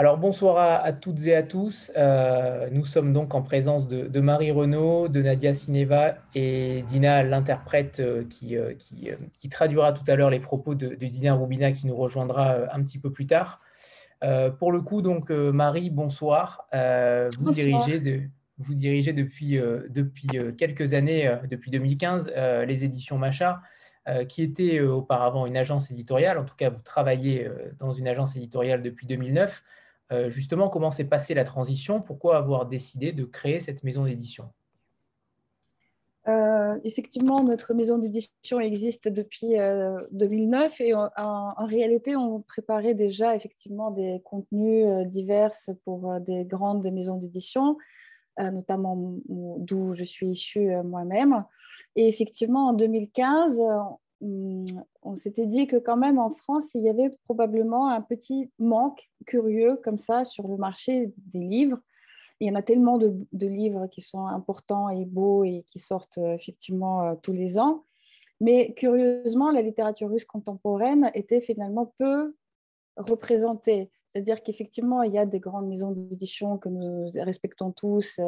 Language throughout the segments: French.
Alors bonsoir à, toutes et à tous. Euh, nous sommes donc en présence de, Marie Renaud, de Nadia Sineva et Dina, l'interprète euh, qui, euh, qui, traduira tout à l'heure les propos de, Dina Roubina qui nous rejoindra un petit peu plus tard. pour le coup, donc Marie, bonsoir. vous, Dirigez de, vous dirigez depuis, depuis quelques années, depuis 2015, les éditions Macha. qui était auparavant une agence éditoriale. En tout cas, vous travaillez dans une agence éditoriale depuis 2009. Euh, justement, comment s'est passée la transition? Pourquoi avoir décidé de créer cette maison d'édition? Euh, effectivement, notre maison d'édition existe depuis 2009 euh, et en, réalité, on préparait déjà effectivement des contenus divers pour des grandes maisons d'édition, notamment d'où je suis issue moi-même. Et effectivement, en 2015, Hum, on s'était dit que quand même en France, il y avait probablement un petit manque curieux comme ça sur le marché des livres. Il y en a tellement de, livres qui sont importants et beaux et qui sortent euh, effectivement euh, tous les ans. Mais curieusement, la littérature russe contemporaine était finalement peu représentée. C'est-à-dire qu'effectivement, il y a des grandes maisons d'édition que nous respectons tous,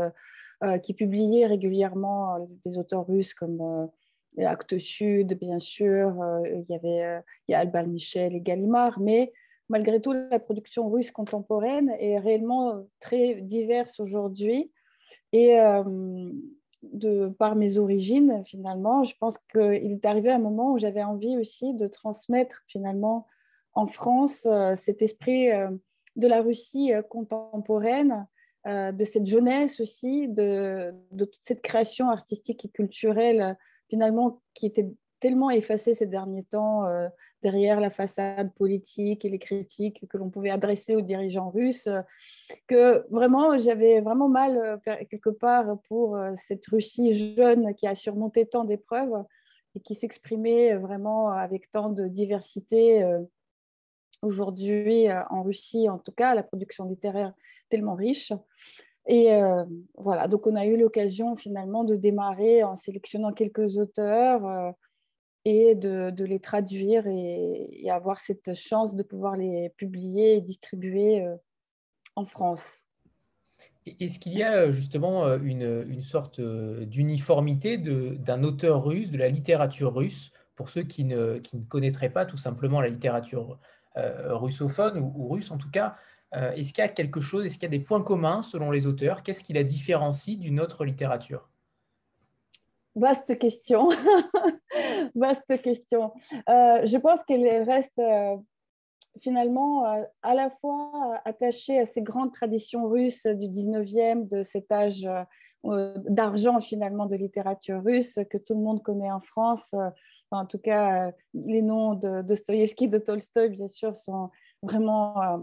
euh, qui publiaient régulièrement des auteurs russes comme Actes Sud, bien sûr, euh, il y avait euh, il y a Albert Michel et Gallimard, mais malgré tout, la production russe contemporaine est réellement très diverse aujourd'hui. Et euh, de par mes origines, finalement, je pense qu'il est arrivé un moment où j'avais envie aussi de transmettre finalement en France cet esprit de la Russie contemporaine, de cette jeunesse aussi, de, de, toute cette création artistique et culturelle finalement qui était tellement effacé ces derniers temps euh, derrière la façade politique et les critiques que l'on pouvait adresser aux dirigeants russes, euh, que vraiment j'avais vraiment mal euh, quelque part pour cette Russie jeune qui a surmonté tant d'épreuves et qui s'exprimait vraiment avec tant de diversité aujourd'hui en Russie, en tout cas, la production littéraire tellement riche. Et euh, voilà, donc on a eu l'occasion finalement de démarrer en sélectionnant quelques auteurs euh, et de, les traduire et, avoir cette chance de pouvoir les publier et distribuer euh, en France. Est-ce qu'il y a justement une, une sorte d'uniformité d'un auteur russe, de la littérature russe, pour ceux qui ne, qui ne connaîtraient pas tout simplement la littérature russophone ou, russe en tout cas est-ce qu'il y a quelque chose, est-ce qu'il y a des points communs selon les auteurs? Qu'est-ce qui la différencie d'une autre littérature? Vaste question. Vaste question. Euh, je pense qu'elle reste euh, finalement à la fois attachée à ces grandes traditions russes du 19e, de cet âge d'argent finalement de littérature russe que tout le monde connaît en France. en tout cas, les noms de Dostoïevski, de Tolstoï, bien sûr, sont vraiment euh,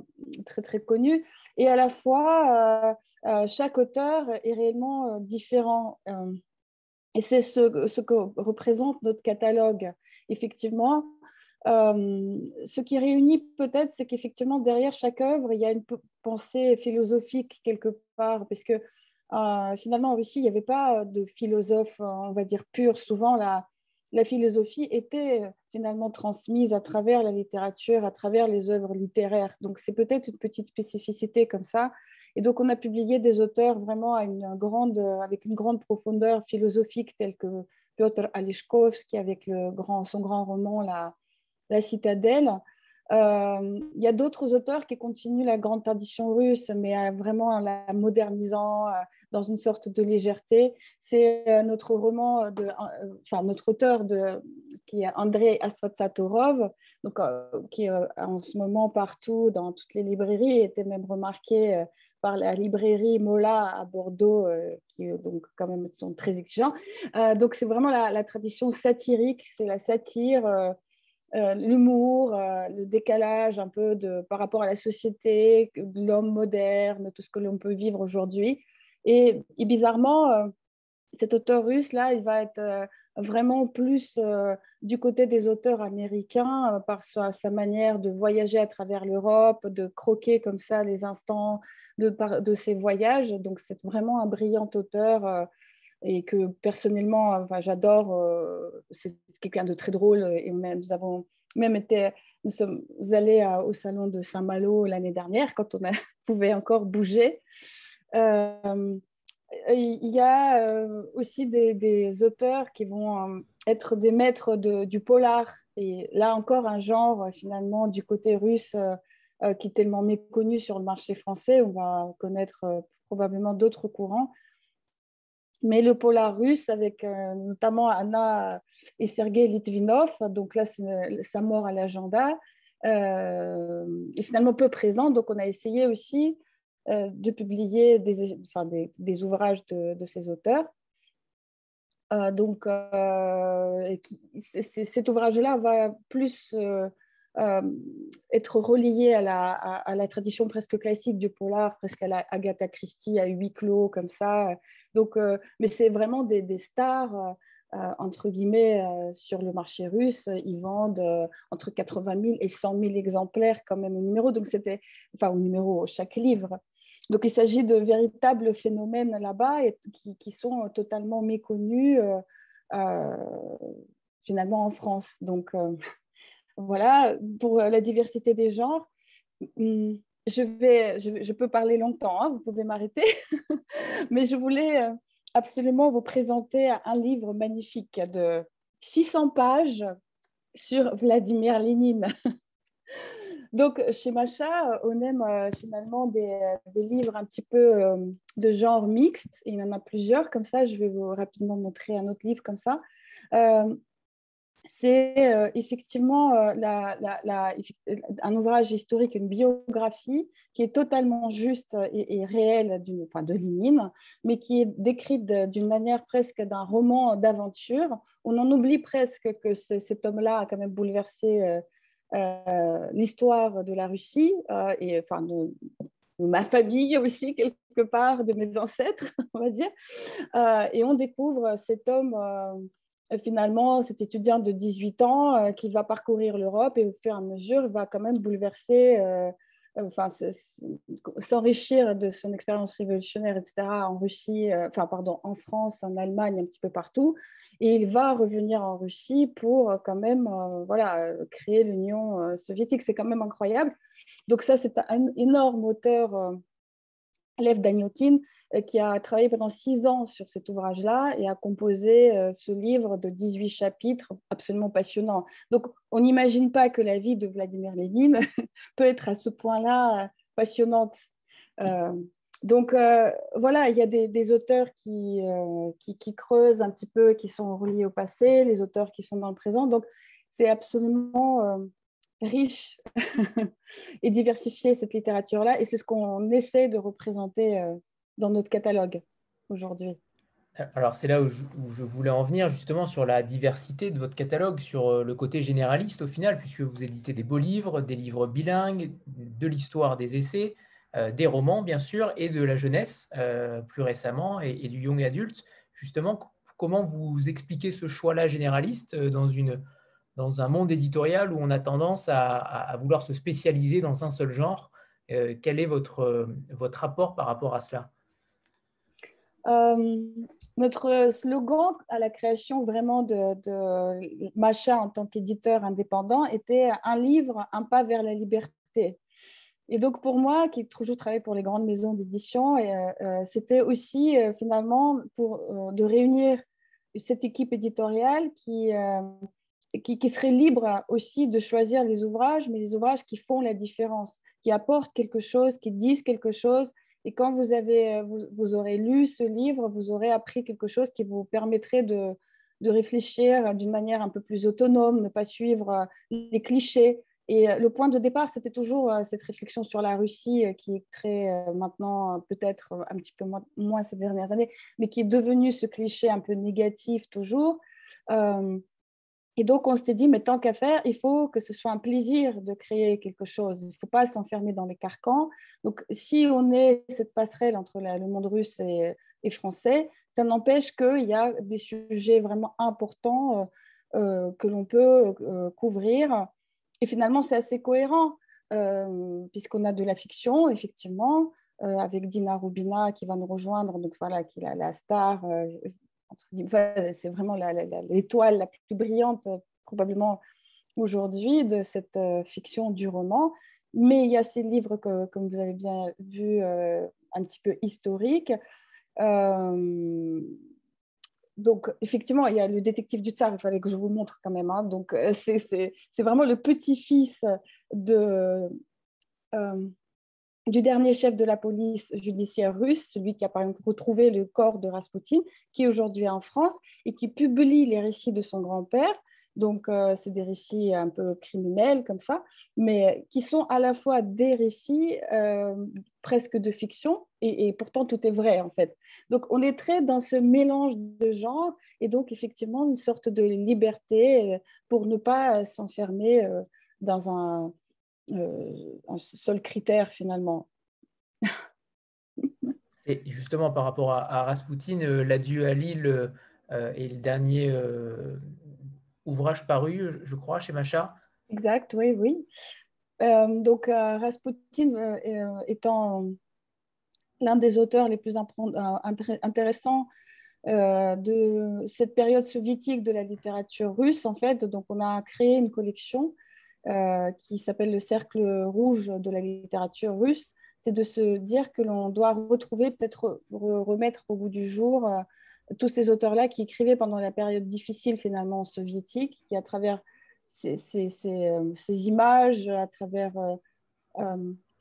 très très connu. Et à la fois, euh, euh, chaque auteur est réellement différent. et c'est ce, que représente notre catalogue. Effectivement, ce qui réunit peut-être, c'est qu'effectivement, derrière chaque œuvre, il y a une pensée philosophique quelque part, parce que finalement, en Russie, il n'y avait pas de philosophe, on va dire, pur. Souvent, la, la philosophie était finalement transmise à travers la littérature, à travers les œuvres littéraires. Donc c'est peut-être une petite spécificité comme ça. Et donc on a publié des auteurs vraiment avec une grande profondeur philosophique tels que Piotr Alishkovski avec son grand roman la Citadelle. Euh, il y a d'autres auteurs qui continuent la grande tradition russe, mais vraiment en la modernisant euh, dans une sorte de légèreté. C'est euh, notre auteur de, qui est André Astratsatorov, donc, qui en ce moment partout dans toutes les librairies, était même remarqué par la librairie Mola à Bordeaux, qui donc quand même sont très exigeants. donc c'est vraiment la, tradition satirique, c'est la satire euh, l'humour, euh, le décalage un peu de, par rapport à la société, l'homme moderne, tout ce que l'on peut vivre aujourd'hui. Et, bizarrement, euh, cet auteur russe-là, il va être vraiment plus du côté des auteurs américains par sa, sa, manière de voyager à travers l'Europe, de croquer comme ça les instants de, de ses voyages. Donc c'est vraiment un brillant auteur et que personnellement, j'adore. Euh, c'est quelqu'un de très drôle et même, nous avons même été, nous sommes allés au salon de Saint-Malo l'année dernière quand on pouvait encore bouger. il y a aussi des, auteurs qui vont être des maîtres du polar. Et là encore, un genre finalement du côté russe qui est tellement méconnu sur le marché français. On va connaître probablement d'autres courants. Mais le polar russe, avec euh, notamment Anna et Sergei Litvinov, donc là, sa mort à l'agenda, euh, est finalement peu présent. Donc, on a essayé aussi euh, de publier des, ouvrages de, ces auteurs. donc, cet ouvrage-là va plus euh, être relié à la, tradition presque classique du polar, presque à la Agatha Christie, à huis clos, comme ça. Donc, euh, mais c'est vraiment des, stars, euh, entre guillemets, sur le marché russe. Ils vendent entre 80 000 et 100 000 exemplaires quand même au numéro. Donc, c'était, enfin, au numéro, chaque livre. Donc, il s'agit de véritables phénomènes là-bas qui, qui, sont totalement méconnus finalement en France. Donc, voilà, pour euh, la diversité des genres. Hmm, je, vais, je, peux parler longtemps, hein, vous pouvez m'arrêter, mais je voulais euh, absolument vous présenter un livre magnifique de 600 pages sur Vladimir Lénine. Donc, chez Macha, on aime euh, finalement des, livres un petit peu de genre mixte. Il y en a plusieurs, comme ça, je vais vous rapidement montrer un autre livre comme ça c'est euh, effectivement euh, un ouvrage historique, une biographie qui est totalement juste et, réelle enfin, de Lénine, mais qui est décrite d'une manière presque d'un roman d'aventure. On en oublie presque que cet homme-là a quand même bouleversé euh, l'histoire de la Russie et enfin de, ma famille aussi quelque part, de mes ancêtres, on va dire. et on découvre cet homme finalement, cet étudiant de 18 ans euh, qui va parcourir l'Europe et au fur et à mesure va quand même bouleverser, euh, euh, enfin, s'enrichir de son expérience révolutionnaire, etc., en Russie, enfin, pardon, en France, en Allemagne, un petit peu partout. Et il va revenir en Russie pour quand même voilà, créer l'Union soviétique. C'est quand même incroyable. Donc ça, c'est un énorme auteur, Lev Danyotin, euh, qui a travaillé pendant six ans sur cet ouvrage-là et a composé euh, ce livre de 18 chapitres absolument passionnant. Donc, on n'imagine pas que la vie de Vladimir Lénine peut être à ce point-là euh, passionnante. donc, voilà, il y a des, auteurs qui, qui, creusent un petit peu, qui sont reliés au passé, les auteurs qui sont dans le présent. Donc, c'est absolument riche et diversifié cette littérature-là. Et c'est ce qu'on essaie de représenter dans notre catalogue aujourd'hui. Alors c'est là où je, voulais en venir justement sur la diversité de votre catalogue, sur euh, le côté généraliste au final, puisque vous éditez des beaux livres, des livres bilingues, de l'histoire des essais, euh, des romans bien sûr, et de la jeunesse euh, plus récemment, et, du young adulte. Justement, comment vous expliquez ce choix-là généraliste dans, une, dans un monde éditorial où on a tendance à, vouloir se spécialiser dans un seul genre? Quel est votre, votre rapport par rapport à cela? Euh, notre slogan à la création vraiment de, de Macha en tant qu'éditeur indépendant était un livre, un pas vers la liberté. Et donc pour moi, qui toujours travaillé pour les grandes maisons d'édition, euh, euh, c'était aussi finalement pour, de réunir cette équipe éditoriale qui, qui, serait libre aussi de choisir les ouvrages, mais les ouvrages qui font la différence, qui apportent quelque chose, qui disent quelque chose, et quand vous, avez, euh, vous, aurez lu ce livre, vous aurez appris quelque chose qui vous permettrait de, de réfléchir d'une manière un peu plus autonome, ne pas suivre euh, les clichés. Et euh, le point de départ, c'était toujours cette réflexion sur la Russie qui est très maintenant, peut-être un petit peu moins, ces dernières années, mais qui est devenu ce cliché un peu négatif toujours. Et donc, on s'était dit, mais tant qu'à faire, il faut que ce soit un plaisir de créer quelque chose. Il ne faut pas s'enfermer dans les carcans. Donc, si on est cette passerelle entre le monde russe et, français, ça n'empêche qu'il y a des sujets vraiment importants euh, euh, que l'on peut euh, couvrir. Et finalement, c'est assez cohérent, puisqu'on a de la fiction, effectivement, avec Dina Rubina qui va nous rejoindre, donc voilà, qui est la star c'est vraiment l'étoile la, plus brillante euh, probablement aujourd'hui de cette euh, fiction du roman. mais il y a ces livres, comme vous avez bien vu, un petit peu historiques. donc, effectivement, il y a le détective du tsar, il fallait que je vous montre quand même. Hein. Donc, c'est vraiment le petit-fils de, du dernier chef de la police judiciaire russe, celui qui a par exemple retrouvé le corps de Rasputin, qui est aujourd'hui en France et qui publie les récits de son grand-père. Donc, euh, c'est des récits un peu criminels comme ça, mais qui sont à la fois des récits euh, presque de fiction et, pourtant tout est vrai en fait. Donc, on est très dans ce mélange de genres et donc effectivement une sorte de liberté euh, pour ne pas s'enfermer dans un, un seul critère finalement. Et justement, par rapport à, Rasputin, euh, L'adieu à Lille euh, est le dernier euh, ouvrage paru, je, crois, chez Macha. Exact, oui, oui. donc, Rasputin étant l'un des auteurs les plus intéressants de cette période soviétique de la littérature russe, en fait, donc on a créé une collection euh, qui s'appelle le cercle rouge de la littérature russe, c'est de se dire que l'on doit retrouver, peut-être remettre au bout du jour euh, tous ces auteurs-là qui écrivaient pendant la période difficile finalement soviétique, qui à travers ces, euh, images, à travers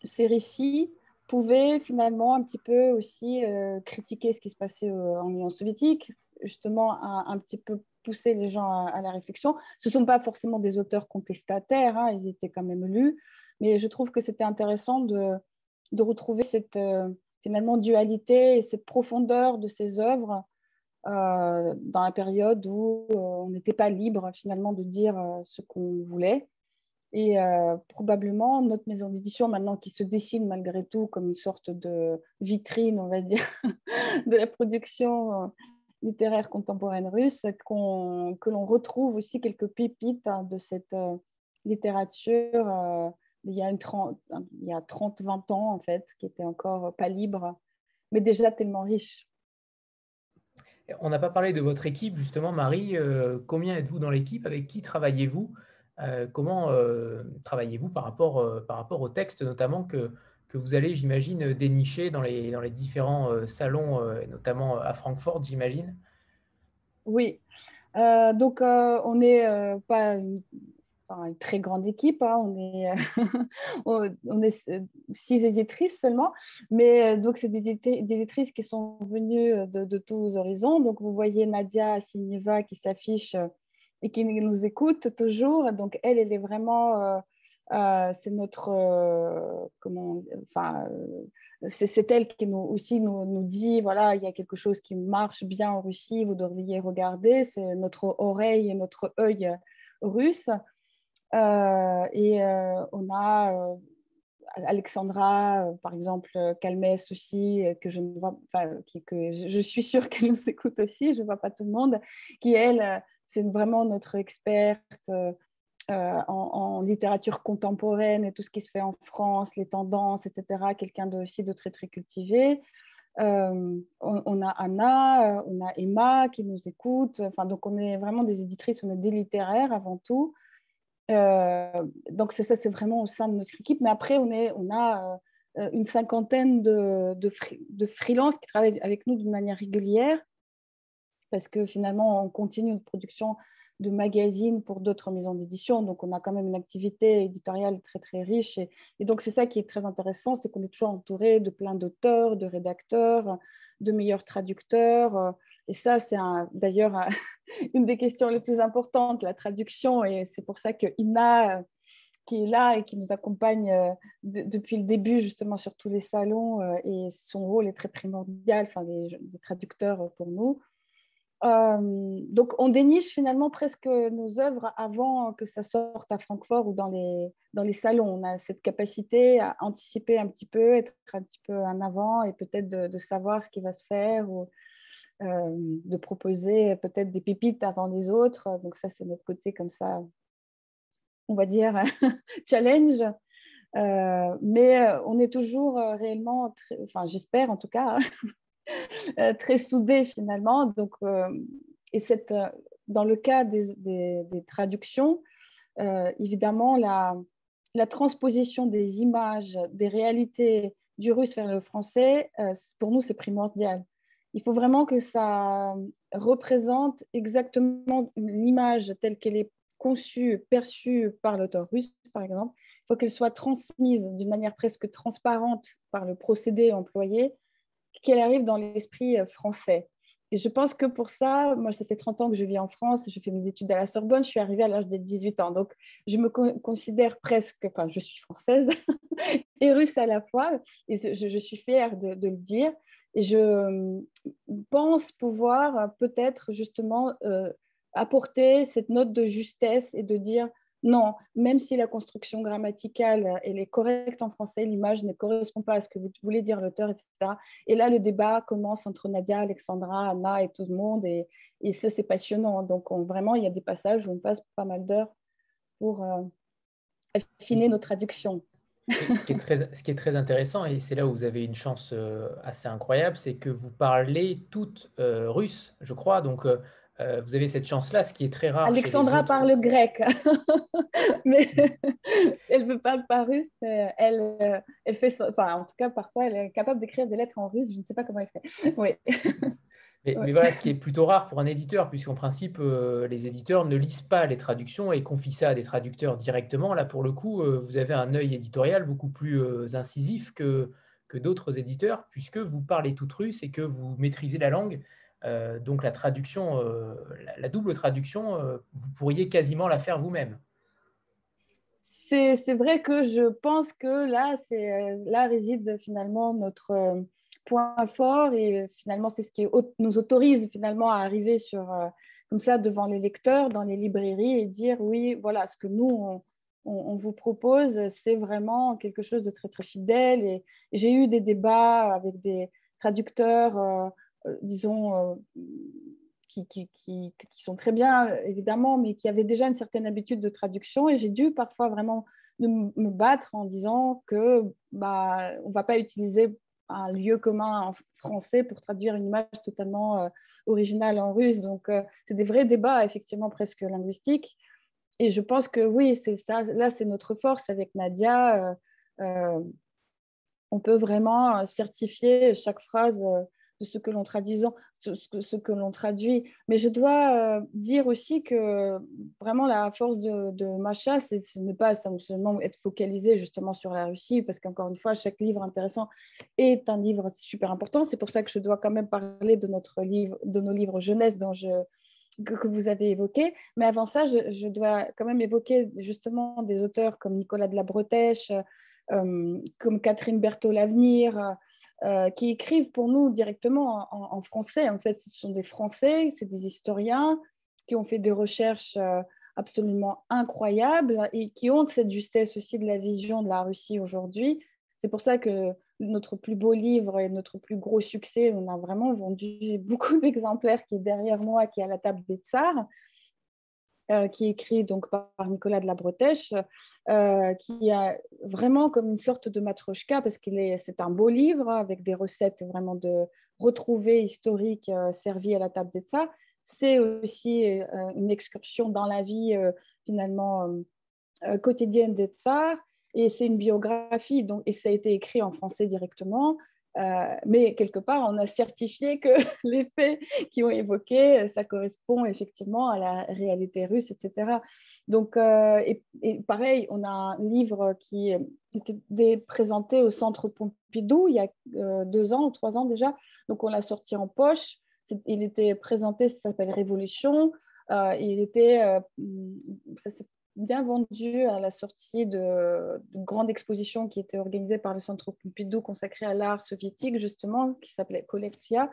ces récits, pouvaient finalement un petit peu aussi critiquer ce qui se passait en Union soviétique, justement un, un petit peu pousser les gens à, la réflexion. Ce ne sont pas forcément des auteurs contestataires, hein, ils étaient quand même lus, mais je trouve que c'était intéressant de, retrouver cette euh, finalement dualité et cette profondeur de ces œuvres euh, dans la période où euh, on n'était pas libre finalement de dire ce qu'on voulait. Et probablement notre maison d'édition maintenant qui se dessine malgré tout comme une sorte de vitrine, on va dire, de la production littéraire contemporaine russe, que l'on retrouve aussi quelques pépites hein, de cette euh, littérature euh, il y a 30-20 ans, en fait, qui était encore pas libre, mais déjà tellement riche. On n'a pas parlé de votre équipe, justement, Marie. Euh, combien êtes-vous dans l'équipe? Avec qui travaillez-vous? Comment travaillez-vous par rapport, par rapport au texte, notamment que, que vous allez, j'imagine, dénicher dans les, différents euh, salons, euh, notamment à Francfort, j'imagine Oui. Euh, donc, on n'est pas une, très grande équipe, hein. on, est, six éditrices seulement, mais donc c'est des, éditrices qui sont venues de, de, tous horizons. Donc, vous voyez Nadia Sineva qui s'affiche et qui nous écoute toujours. Donc, elle, elle est vraiment euh, c'est notre, euh, comment, enfin, euh, c'est elle qui nous, aussi nous, nous, dit, voilà, il y a quelque chose qui marche bien en Russie, vous devriez regarder, c'est notre oreille et notre œil russe. et on a Alexandra, par exemple, Calmès aussi, que je ne vois, que je suis sûre qu'elle nous écoute aussi, je ne vois pas tout le monde, qui elle, c'est vraiment notre experte euh, en, littérature contemporaine et tout ce qui se fait en France, les tendances, etc. Quelqu'un aussi de très, très cultivé. Euh, on, a Anna, euh, on a Emma qui nous écoute. Enfin, donc, on est vraiment des éditrices, on est des littéraires avant tout. donc, c'est ça, c'est vraiment au sein de notre équipe. Mais après, on, est, on a une cinquantaine de, de, de freelances qui travaillent avec nous d'une manière régulière parce que finalement, on continue notre production de magazines pour d'autres maisons d'édition. Donc, on a quand même une activité éditoriale très, très riche. Et, donc, c'est ça qui est très intéressant, c'est qu'on est toujours entouré de plein d'auteurs, de rédacteurs, de meilleurs traducteurs. Et ça, c'est d'ailleurs une des questions les plus importantes, la traduction. Et c'est pour ça que Ina, qui est là et qui nous accompagne euh, depuis le début, justement, sur tous les salons, euh, et son rôle est très primordial, enfin, les traducteurs pour nous. Euh, donc, on déniche finalement presque nos œuvres avant que ça sorte à Francfort ou dans les, dans les salons. On a cette capacité à anticiper un petit peu, être un petit peu en avant et peut-être de, savoir ce qui va se faire ou euh, de proposer peut-être des pépites avant les autres. Donc, ça, c'est notre côté comme ça, on va dire, challenge. Euh, mais on est toujours réellement, enfin j'espère en tout cas, très soudés finalement. Donc, euh, et cette, euh, dans le cas des, traductions, évidemment, la transposition des images, des réalités du russe vers le français, pour nous, c'est primordial. Il faut vraiment que ça représente exactement l'image telle qu'elle est conçue, perçue par l'auteur russe, par exemple. Il faut qu'elle soit transmise d'une manière presque transparente par le procédé employé, qu'elle arrive dans l'esprit français. Et je pense que pour ça, moi, ça fait 30 ans que je vis en France, je fais mes études à la Sorbonne, je suis arrivée à l'âge de 18 ans. Donc, je me considère presque, enfin, je suis française et russe à la fois, et je, suis fière de, le dire. Et je euh, pense pouvoir peut-être justement euh, apporter cette note de justesse et de dire non, même si la construction grammaticale elle est correcte en français, l'image ne correspond pas à ce que vous voulez dire l'auteur, etc. Et là, le débat commence entre Nadia, Alexandra, Anna et tout le monde, et, ça, c'est passionnant. Donc, vraiment, il y a des passages où on passe pas mal d'heures pour euh, affiner nos traductions. Ce qui, est très, intéressant, et c'est là où vous avez une chance euh, assez incroyable, c'est que vous parlez toutes euh, russe, je crois. Donc, euh, vous avez cette chance-là, ce qui est très rare. Alexandra parle grec, mais elle ne parle pas russe, mais elle, euh, elle fait, enfin, en tout cas, parfois, elle est capable d'écrire des lettres en russe. Je ne sais pas comment elle fait. Oui. Mais, voilà, ce qui est plutôt rare pour un éditeur, puisqu'en principe, euh, les éditeurs ne lisent pas les traductions et confient ça à des traducteurs directement. Là, pour le coup, vous avez un œil éditorial beaucoup plus incisif que, que d'autres éditeurs, puisque vous parlez toute russe et que vous maîtrisez la langue. Euh, donc la traduction, euh, la, double traduction, euh, vous pourriez quasiment la faire vous-même. C'est vrai que je pense que là, là réside finalement notre point fort et finalement c'est ce qui nous autorise finalement à arriver sur comme ça devant les lecteurs dans les librairies et dire oui voilà ce que nous on, vous propose c'est vraiment quelque chose de très très fidèle et j'ai eu des débats avec des traducteurs disons, euh, qui, qui, qui, sont très bien, évidemment, mais qui avaient déjà une certaine habitude de traduction. Et j'ai dû parfois vraiment me battre en disant que bah, on ne va pas utiliser un lieu commun en français pour traduire une image totalement euh, originale en russe. Donc, c'est des vrais débats, effectivement, presque linguistiques. Et je pense que oui, c'est ça. Là, c'est notre force avec Nadia. on peut vraiment certifier chaque phrase de ce que l'on ce, que l'on traduit. Mais je dois euh, dire aussi que vraiment la force de, de Macha, c'est de ne pas seulement être focalisé justement sur la Russie, parce qu'encore une fois, chaque livre intéressant est un livre super important. C'est pour ça que je dois quand même parler de notre livre, de nos livres jeunesse dont je que, vous avez évoqué. Mais avant ça, je, dois quand même évoquer justement des auteurs comme Nicolas de la Bretèche, euh, comme Catherine Berthaud L'Avenir, euh, qui écrivent pour nous directement en, français. En fait, ce sont des Français, c'est des historiens qui ont fait des recherches euh, absolument incroyables et qui ont cette justesse aussi de la vision de la Russie aujourd'hui. C'est pour ça que notre plus beau livre et notre plus gros succès, on a vraiment vendu beaucoup d'exemplaires qui est derrière moi, qui est à la table des tsars. Euh, qui est écrit donc par Nicolas de la Bretèche, euh, qui a vraiment comme une sorte de matrochka, parce que c'est un beau livre avec des recettes vraiment de retrouvées historiques euh, servies à la table des tsars. C'est aussi une excursion dans la vie finalement quotidienne des tsars, et c'est une biographie, donc, et ça a été écrit en français directement. Euh, mais quelque part, on a certifié que les faits qui ont évoqué, ça correspond effectivement à la réalité russe, etc. Donc, euh, et, pareil, on a un livre qui était présenté au Centre Pompidou il y a euh, deux ans ou trois ans déjà. Donc, on l'a sorti en poche. Il était présenté, ça s'appelle Révolution. il était, bien vendu à la sortie de, grande exposition qui était organisée par le Centre Pompidou consacré à l'art soviétique, justement, qui s'appelait Collectia.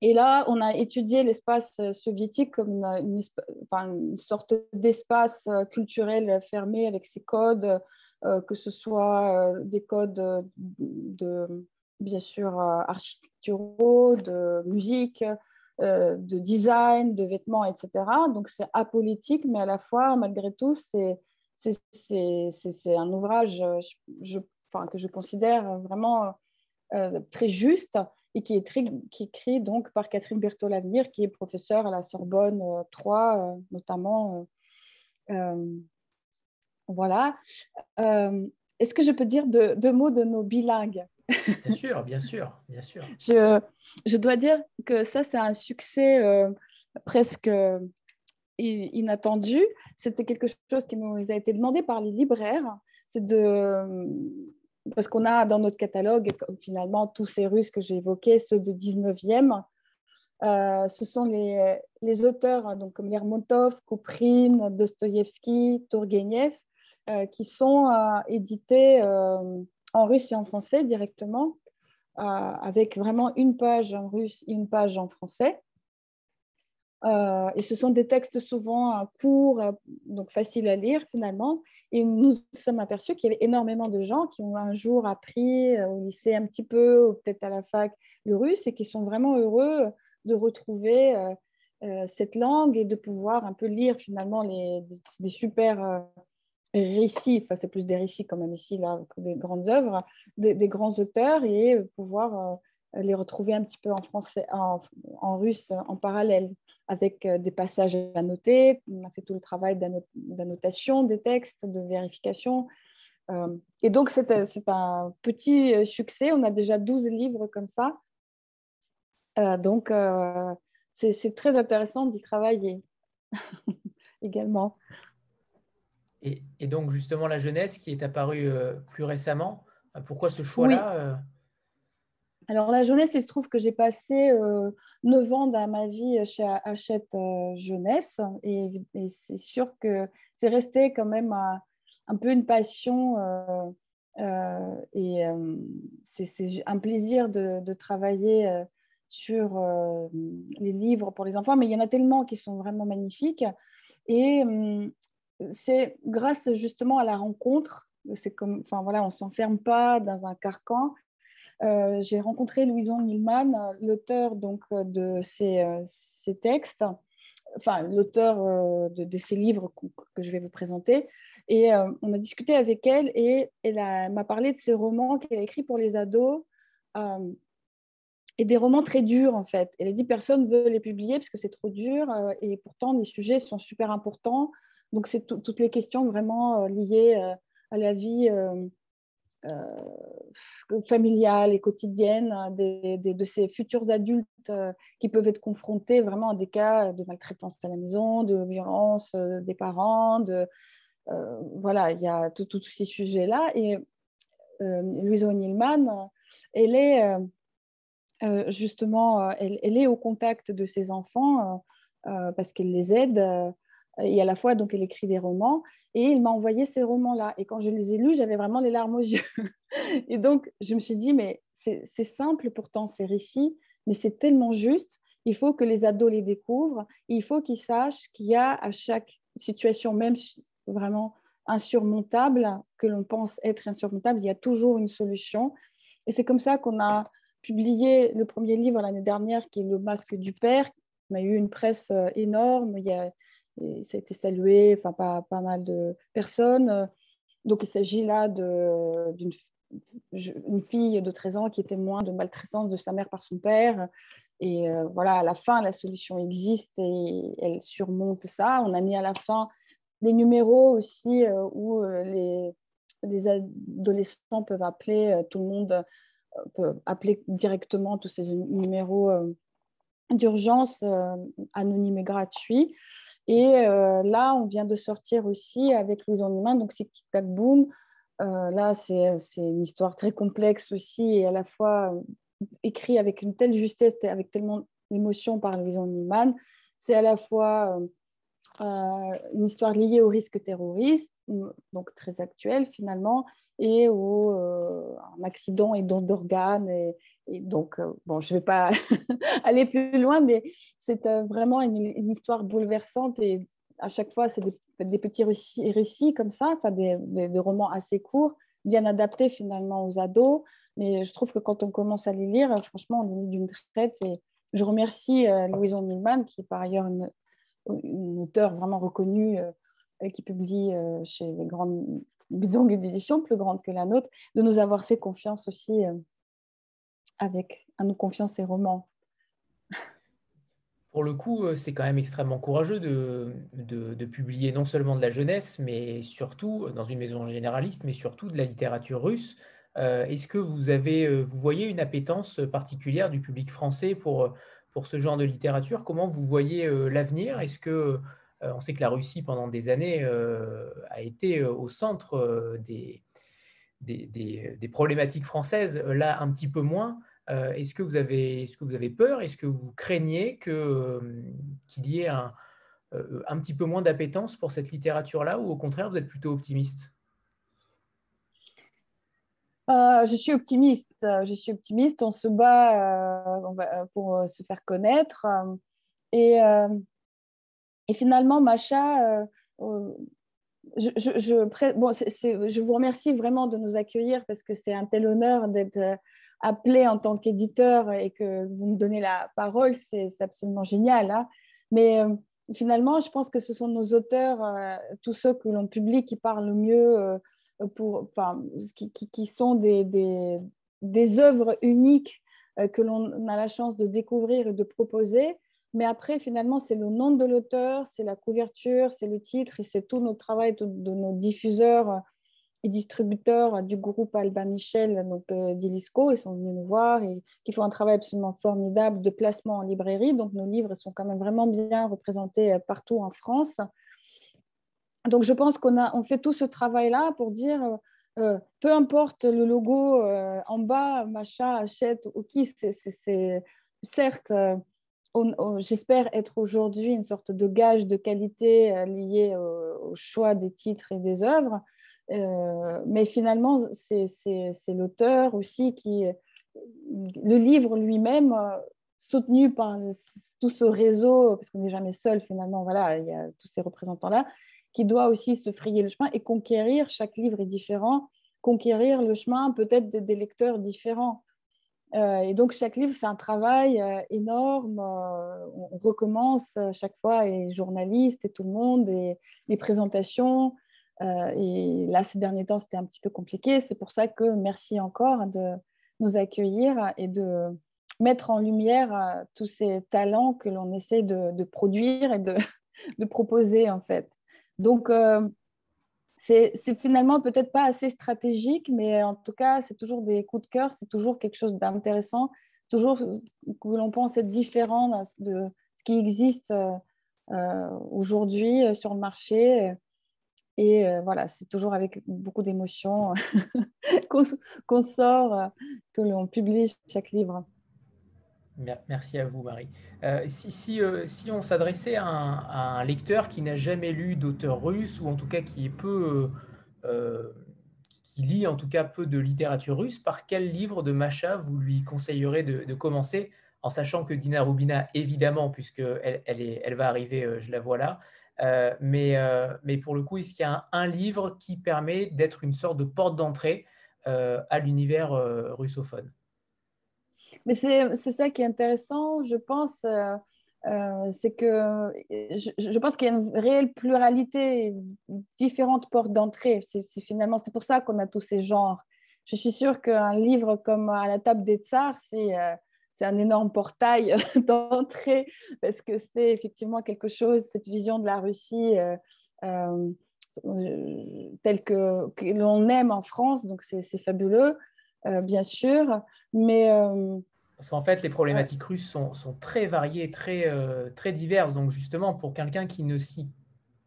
Et là, on a étudié l'espace soviétique comme une, sorte d'espace culturel fermé avec ses codes, euh, que ce soit euh, des codes de, bien sûr, euh, architecturaux, de musique, euh, de design, de vêtements, etc. Donc c'est apolitique, mais à la fois, malgré tout, c'est un ouvrage enfin, que je considère vraiment euh, très juste et qui est, qui écrit donc par Catherine Berthaud-Lavenir, qui est professeure à la Sorbonne 3, euh, notamment. voilà. Est-ce que je peux dire deux, mots de nos bilingues? Bien sûr, bien sûr, bien sûr. je, je dois dire que ça, c'est un succès presque inattendu. C'était quelque chose qui nous a été demandé par les libraires. C'est de parce qu'on a dans notre catalogue finalement tous ces Russes que j'ai évoqués, ceux du 19e. Euh, ce sont les, les, auteurs hein, donc, comme Lermontov, Kuprine, Dostoïevski, Tourgueniev, euh, qui sont euh, édités en russe et en français directement, avec vraiment une page en russe et une page en français. Euh, et ce sont des textes souvent euh, courts, euh, donc faciles à lire finalement. Et nous sommes aperçus qu'il y avait énormément de gens qui ont un jour appris au lycée un petit peu, ou peut-être à la fac, le russe, et qui sont vraiment heureux de retrouver cette langue et de pouvoir un peu lire finalement les, des, super récits, enfin c'est plus des récits quand même ici, là, que des grandes œuvres, des, grands auteurs, et pouvoir les retrouver un petit peu en français, en, russe en parallèle, avec euh, des passages à noter. On a fait tout le travail d'annotation des textes, de vérification. Euh, et donc, c'est un petit euh, succès. On a déjà 12 livres comme ça. donc, c'est très intéressant d'y travailler également. Et, et, donc, justement, la jeunesse qui est apparue plus récemment, pourquoi ce choix-là alors, la jeunesse, il se trouve que j'ai passé euh, 9 ans dans ma vie chez Hachette euh, Jeunesse. Et, c'est sûr que c'est resté quand même un peu une passion euh, euh, et c'est un plaisir de, de travailler sur les livres pour les enfants, mais il y en a tellement qui sont vraiment magnifiques. Et c'est grâce justement à la rencontre c'est comme, enfin voilà, on s'enferme pas dans un carcan, euh, j'ai rencontré Louison Milman, l'auteur donc euh, de ces, euh, ces, textes, enfin l'auteur de, ces livres que je vais vous présenter. Et on a discuté avec elle et elle m'a parlé de ses romans qu'elle a écrits pour les ados et des romans très durs en fait. Elle a dit personne ne veut les publier parce que c'est trop dur et pourtant les sujets sont super importants. Donc c'est toutes les questions vraiment liées à la vie euh, familiale et quotidienne hein, de ces futurs adultes euh, qui peuvent être confrontés vraiment à des cas de maltraitance à la maison, de violence euh, des parents, voilà, il y a tous ces sujets-là. Et Louise O'Neillman, elle est justement, elle, est au contact de ses enfants parce qu'elle les aide et à la fois, donc, elle écrit des romans et il m'a envoyé ces romans-là. Et quand je les ai lus, j'avais vraiment les larmes aux yeux. et donc, je me suis dit, mais c'est simple pourtant ces récits, mais c'est tellement juste. Il faut que les ados les découvrent. il faut qu'ils sachent qu'il y a à chaque situation, même vraiment insurmontable, que l'on pense être insurmontable, il y a toujours une solution. Et c'est comme ça qu'on a publié le premier livre l'année dernière, qui est Le masque du père. On a eu une presse euh, énorme. Il y a ça a été salué, enfin, pas, pas mal de personnes. Donc, il s'agit là d'une une fille de 13 ans qui est témoin de maltraitance de sa mère par son père. Et euh, voilà, à la fin, la solution existe et elle surmonte ça. On a mis à la fin des numéros aussi euh, où euh, les, les, adolescents peuvent appeler, tout le monde peut appeler directement tous ces numéros d'urgence anonymes et gratuits. Et euh, là, on vient de sortir aussi avec Louise en humain, donc c'est Tic Tac Boom. Euh, là, c'est une histoire très complexe aussi et à la fois euh, écrit avec une telle justesse avec tellement d'émotion par Louise Niemann. C'est à la fois une histoire liée au risque terroriste, donc très actuelle finalement, et au un accident et don d'organes et, et donc, euh, bon, je ne vais pas aller plus loin, mais c'est euh, vraiment une, histoire bouleversante et à chaque fois, c'est des, petits récits, comme ça, enfin des, romans assez courts, bien adaptés finalement aux ados. Mais je trouve que quand on commence à les lire, franchement, on est mis d'une traite. Et je remercie euh, Louison qui est par ailleurs une, une auteure vraiment reconnue, qui publie chez les grandes maisons d'édition, plus grandes que la nôtre, de nous avoir fait confiance aussi avec à nos confiances et romans. pour le coup, euh, c'est quand même extrêmement courageux de, de, publier non seulement de la jeunesse, mais surtout, dans une maison généraliste, mais surtout de la littérature russe. Euh, est-ce que vous, avez, euh, vous voyez une appétence particulière du public français pour, pour ce genre de littérature? Comment vous voyez l'avenir? Est-ce que on sait que la Russie, pendant des années, a été au centre des, des, des, problématiques françaises, là un petit peu moins. Euh, est-ce que, vous avez, est-ce que vous avez peur? Est-ce que vous craignez euh, qu'il y ait un, euh, un petit peu moins d'appétence pour cette littérature-là ou au contraire, vous êtes plutôt optimiste? Je suis optimiste. Je suis optimiste. On se bat pour se faire connaître. et, et, finalement, Macha, je, vous remercie vraiment de nous accueillir parce que c'est un tel honneur d'être appelé en tant qu'éditeur et que vous me donnez la parole, c'est absolument génial. Hein. Mais euh, finalement, je pense que ce sont nos auteurs, euh, tous ceux que l'on publie, qui parlent le mieux, euh, pour, qui, sont des, des, œuvres uniques que l'on a la chance de découvrir et de proposer. Mais après, finalement, c'est le nom de l'auteur, c'est la couverture, c'est le titre et c'est tout notre travail de nos diffuseurs et distributeurs du groupe Alba Michel, donc euh, d'Ilisco, ils sont venus nous voir et qui font un travail absolument formidable de placement en librairie. Donc nos livres sont quand même vraiment bien représentés euh, partout en France. Donc je pense qu'on on fait tout ce travail-là pour dire euh, peu importe le logo en bas, Macha, achète ou qui, c'est certes. J'espère être aujourd'hui une sorte de gage de qualité lié au choix des titres et des œuvres, euh, mais finalement, c'est l'auteur aussi qui, le livre lui-même, euh, soutenu par tout ce réseau, parce qu'on n'est jamais seul finalement, voilà, il y a tous ces représentants-là, qui doit aussi se frayer le chemin et conquérir, chaque livre est différent, conquérir le chemin peut-être des, lecteurs différents. Euh, et donc, chaque livre, c'est un travail énorme. on recommence chaque fois, les journalistes et tout le monde, et les présentations, euh, et là, ces derniers temps, c'était un petit peu compliqué. C'est pour ça que merci encore de nous accueillir et de mettre en lumière euh, tous ces talents que l'on essaie de, produire et de, proposer, en fait. Donc, euh, c'est finalement peut-être pas assez stratégique, mais en tout cas, c'est toujours des coups de cœur, c'est toujours quelque chose d'intéressant, toujours que l'on pense être différent de ce qui existe aujourd'hui sur le marché. Et euh, voilà, c'est toujours avec beaucoup d'émotion qu'on sort, euh, que l'on publie chaque livre. Merci à vous, Marie. Euh, si, si, si, on s'adressait à, un lecteur qui n'a jamais lu d'auteur russe, ou en tout cas qui est peu, qui lit en tout cas peu de littérature russe, par quel livre de Macha vous lui conseillerez de, commencer, en sachant que Dina Rubina, évidemment, puisqu'elle elle, elle va arriver, je la vois là, euh, mais, euh, mais pour le coup, est-ce qu'il y a un, livre qui permet d'être une sorte de porte d'entrée euh, à l'univers russophone? Mais c'est ça qui est intéressant, je pense. c'est que je, pense qu'il y a une réelle pluralité, différentes portes d'entrée. C'est finalement c'est pour ça qu'on a tous ces genres. Je suis sûre qu'un livre comme À la table des tsars, c'est c'est un énorme portail d'entrée parce que c'est effectivement quelque chose, cette vision de la Russie euh, euh, telle que, l'on aime en France, donc c'est fabuleux, euh, bien sûr, mais... parce qu'en fait, les problématiques russes sont, sont, très variées, très, très diverses, donc justement, pour quelqu'un qui ne s'y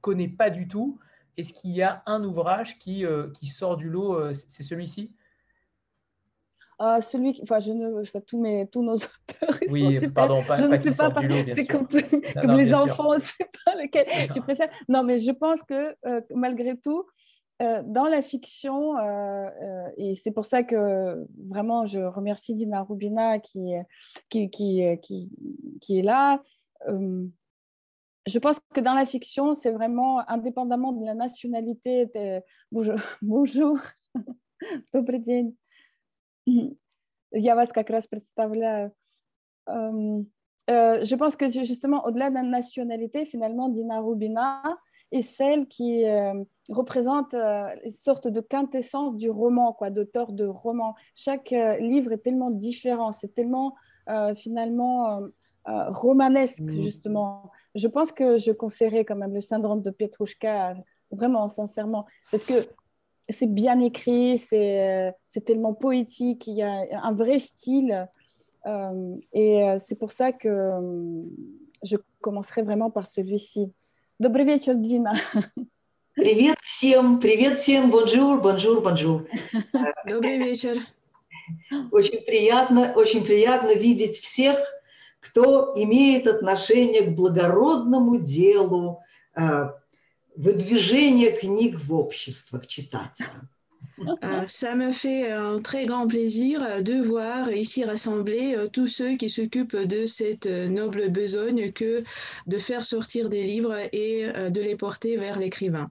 connaît pas du tout, est-ce qu'il y a un ouvrage qui, qui sort du lot C'est celui-ci? Ah, celui qui, enfin, je ne, je tous mes, tous nos auteurs. Oui, pardon, pas, pas qui sort du lot, bien sûr. Comme, comme les enfants, c'est pas lequel tu préfères. Non, mais je pense que euh, malgré tout, euh, dans la fiction, euh, et c'est pour ça que vraiment je remercie Dina Rubina qui, qui, qui, qui, qui est là. je pense que dans la fiction, c'est vraiment indépendamment de la nationalité. De... Bonjour. Bonjour. Добрый день. Я вас как раз представляю. je pense que justement, au-delà de la nationalité, finalement, Dina Rubina est celle qui euh, représente euh, une sorte de quintessence du roman, quoi, d'auteur de roman. Chaque euh, livre est tellement différent, c'est tellement finalement romanesque, mm. justement. Je pense que je conseillerais quand même le syndrome de Petrushka, vraiment, sincèrement, parce que c'est bien écrit, c'est tellement poétique, il y a un vrai style. et c'est pour ça que je commencerai vraiment par celui-ci. Добрый вечер, Дина. Привет всем, привет всем, бонжур, бонжур, бонжур. Добрый вечер. Очень приятно, очень приятно видеть всех, кто имеет отношение к благородному делу э, выдвижения книг в обществах читателям. Euh, ça me fait un très grand plaisir de voir ici rassemblés euh, tous ceux qui s'occupent de cette noble besogne que de faire sortir des livres et euh, de les porter vers l'écrivain.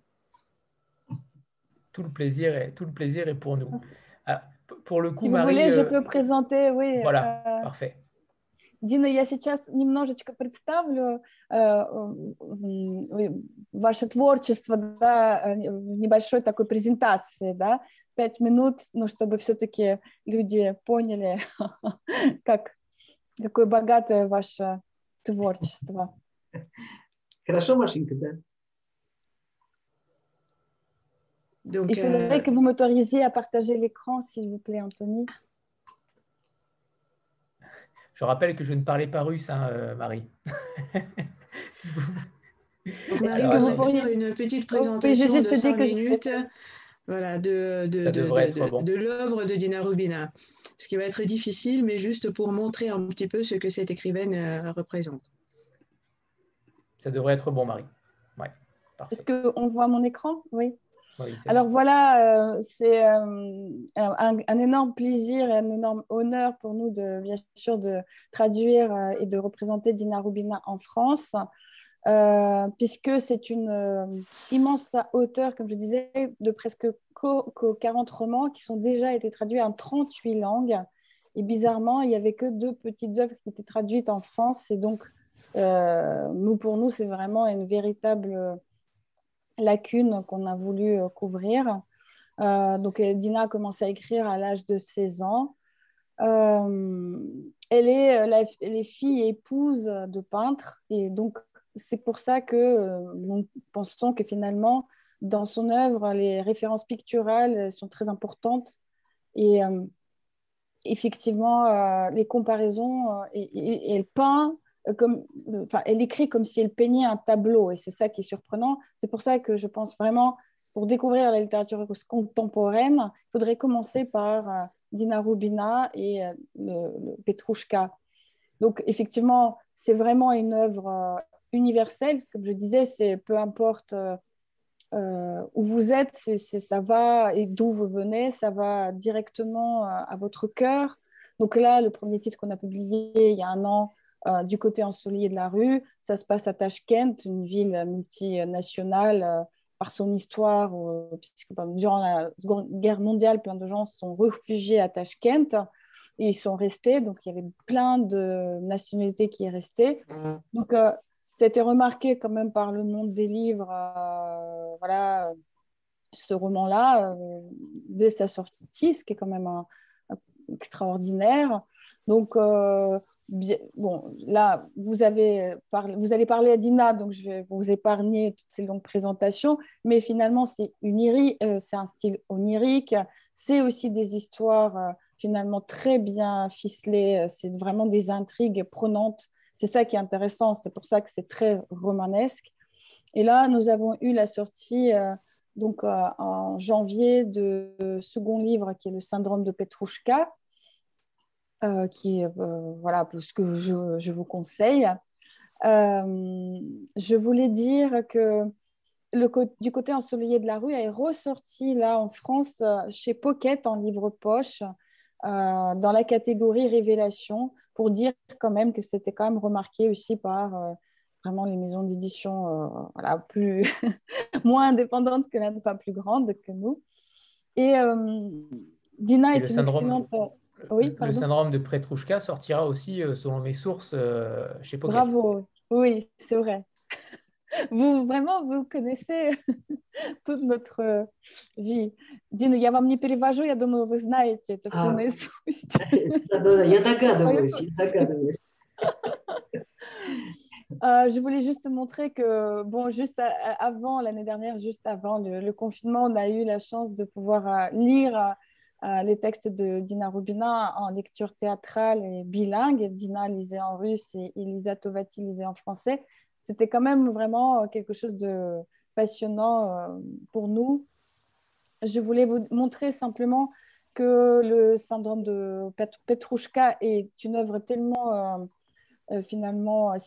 Tout le plaisir est, tout le plaisir est pour nous. Ah, pour le coup, si Marie, vous voulez, je peux présenter, oui. Voilà, parfait. Дина, я сейчас немножечко представлю э, ваше творчество да, в небольшой такой презентации, да, пять минут, ну, чтобы все-таки люди поняли, как, какое богатое ваше творчество. Хорошо, Машенька, да? Donc, Il faudrait euh... que vous m'autorisiez à partager l'écran, s'il vous plaît, Anthony. Je rappelle que je ne parlais pas russe, hein, euh, Marie. si vous... Marie, Alors, vous pourriez... une petite présentation oh, de 5 minutes voilà, de, de, de, bon. de l'œuvre de Dina Rubina. Ce qui va être difficile, mais juste pour montrer un petit peu ce que cette écrivaine euh, représente. Ça devrait être bon, Marie. Ouais, Est-ce qu'on voit mon écran? Oui. Alors voilà, euh, c'est euh, un, énorme plaisir et un énorme honneur pour nous, de, bien sûr, de traduire euh, et de représenter Dina Rubina en France, puisque c'est une immense auteure, comme je disais, de presque 40 romans qui sont déjà été traduits en 38 langues. Et bizarrement, il n'y avait que deux petites œuvres qui étaient traduites en France. Et donc, nous, pour nous, c'est vraiment une véritable lacune qu'on a voulu euh, couvrir. Euh, donc, euh, Dina a commencé à écrire à l'âge de 16 ans. elle, est, la, fille et épouse de peintre et donc c'est pour ça que nous pensons que finalement, dans son œuvre, les références picturales sont très importantes et effectivement, les comparaisons, et, elle peint comme, euh, elle écrit comme si elle peignait un tableau, et c'est ça qui est surprenant. C'est pour ça que je pense vraiment, pour découvrir la littérature contemporaine, il faudrait commencer par euh, Dina Rubina et Petrushka. Donc, effectivement, c'est vraiment une œuvre universelle. Comme je disais, c'est peu importe où vous êtes, ça va et d'où vous venez, ça va directement à votre cœur. Donc là, le premier titre qu'on a publié il y a un an, euh, du côté ensoleillé de la rue. Ça se passe à Tashkent, une ville multinationale euh, par son histoire, puisque durant la Seconde Guerre mondiale, plein de gens sont réfugiés à Tashkent et ils sont restés. Donc, il y avait plein de nationalités qui est restées. Donc, euh, ça a été remarqué quand même par le monde des livres. voilà, ce roman-là, dès sa sortie, ce qui est quand même extraordinaire. Donc, bon, là, vous, avez parlé, vous allez parler à Dina, donc je vais vous épargner toutes ces longues présentations, mais finalement, c'est euh, un style onirique, c'est aussi des histoires euh, finalement très bien ficelées, c'est vraiment des intrigues prenantes. C'est ça qui est intéressant, c'est pour ça que c'est très romanesque. Et là, nous avons eu la sortie euh, donc en janvier de second livre qui est le syndrome de Petrouchka, euh, qui est euh, voilà, ce que je, je vous conseille. Euh, je voulais dire que le, du côté ensoleillé de la rue est ressorti là en France chez Pocket en livre poche dans la catégorie révélation pour dire quand même que c'était quand même remarqué aussi par vraiment les maisons d'édition voilà, plus moins indépendantes que la pas plus grande que nous. Et Dina est une excellente le syndrome de Petrouchka sortira aussi, euh, selon mes sources, euh, chez Pocket. Bravo, oui, c'est vrai. Vous, vraiment, vous connaissez toute notre euh, vie. Дина, я вам не перевожу, я думаю, вы знаете это все наизусть. Да, да, я догадываюсь, я догадываюсь. Euh, je voulais juste montrer que, bon, juste avant, l'année dernière, juste avant le, confinement, on a eu la chance de pouvoir euh, lire euh, les textes de Dina Rubina en lecture théâtrale et bilingue. Dina lisait en russe et Elisa Tovati lisait en français. C'était quand même vraiment quelque chose de passionnant pour nous. Je voulais vous montrer simplement que le syndrome de Petrouchka est une œuvre tellement euh, finalement, euh,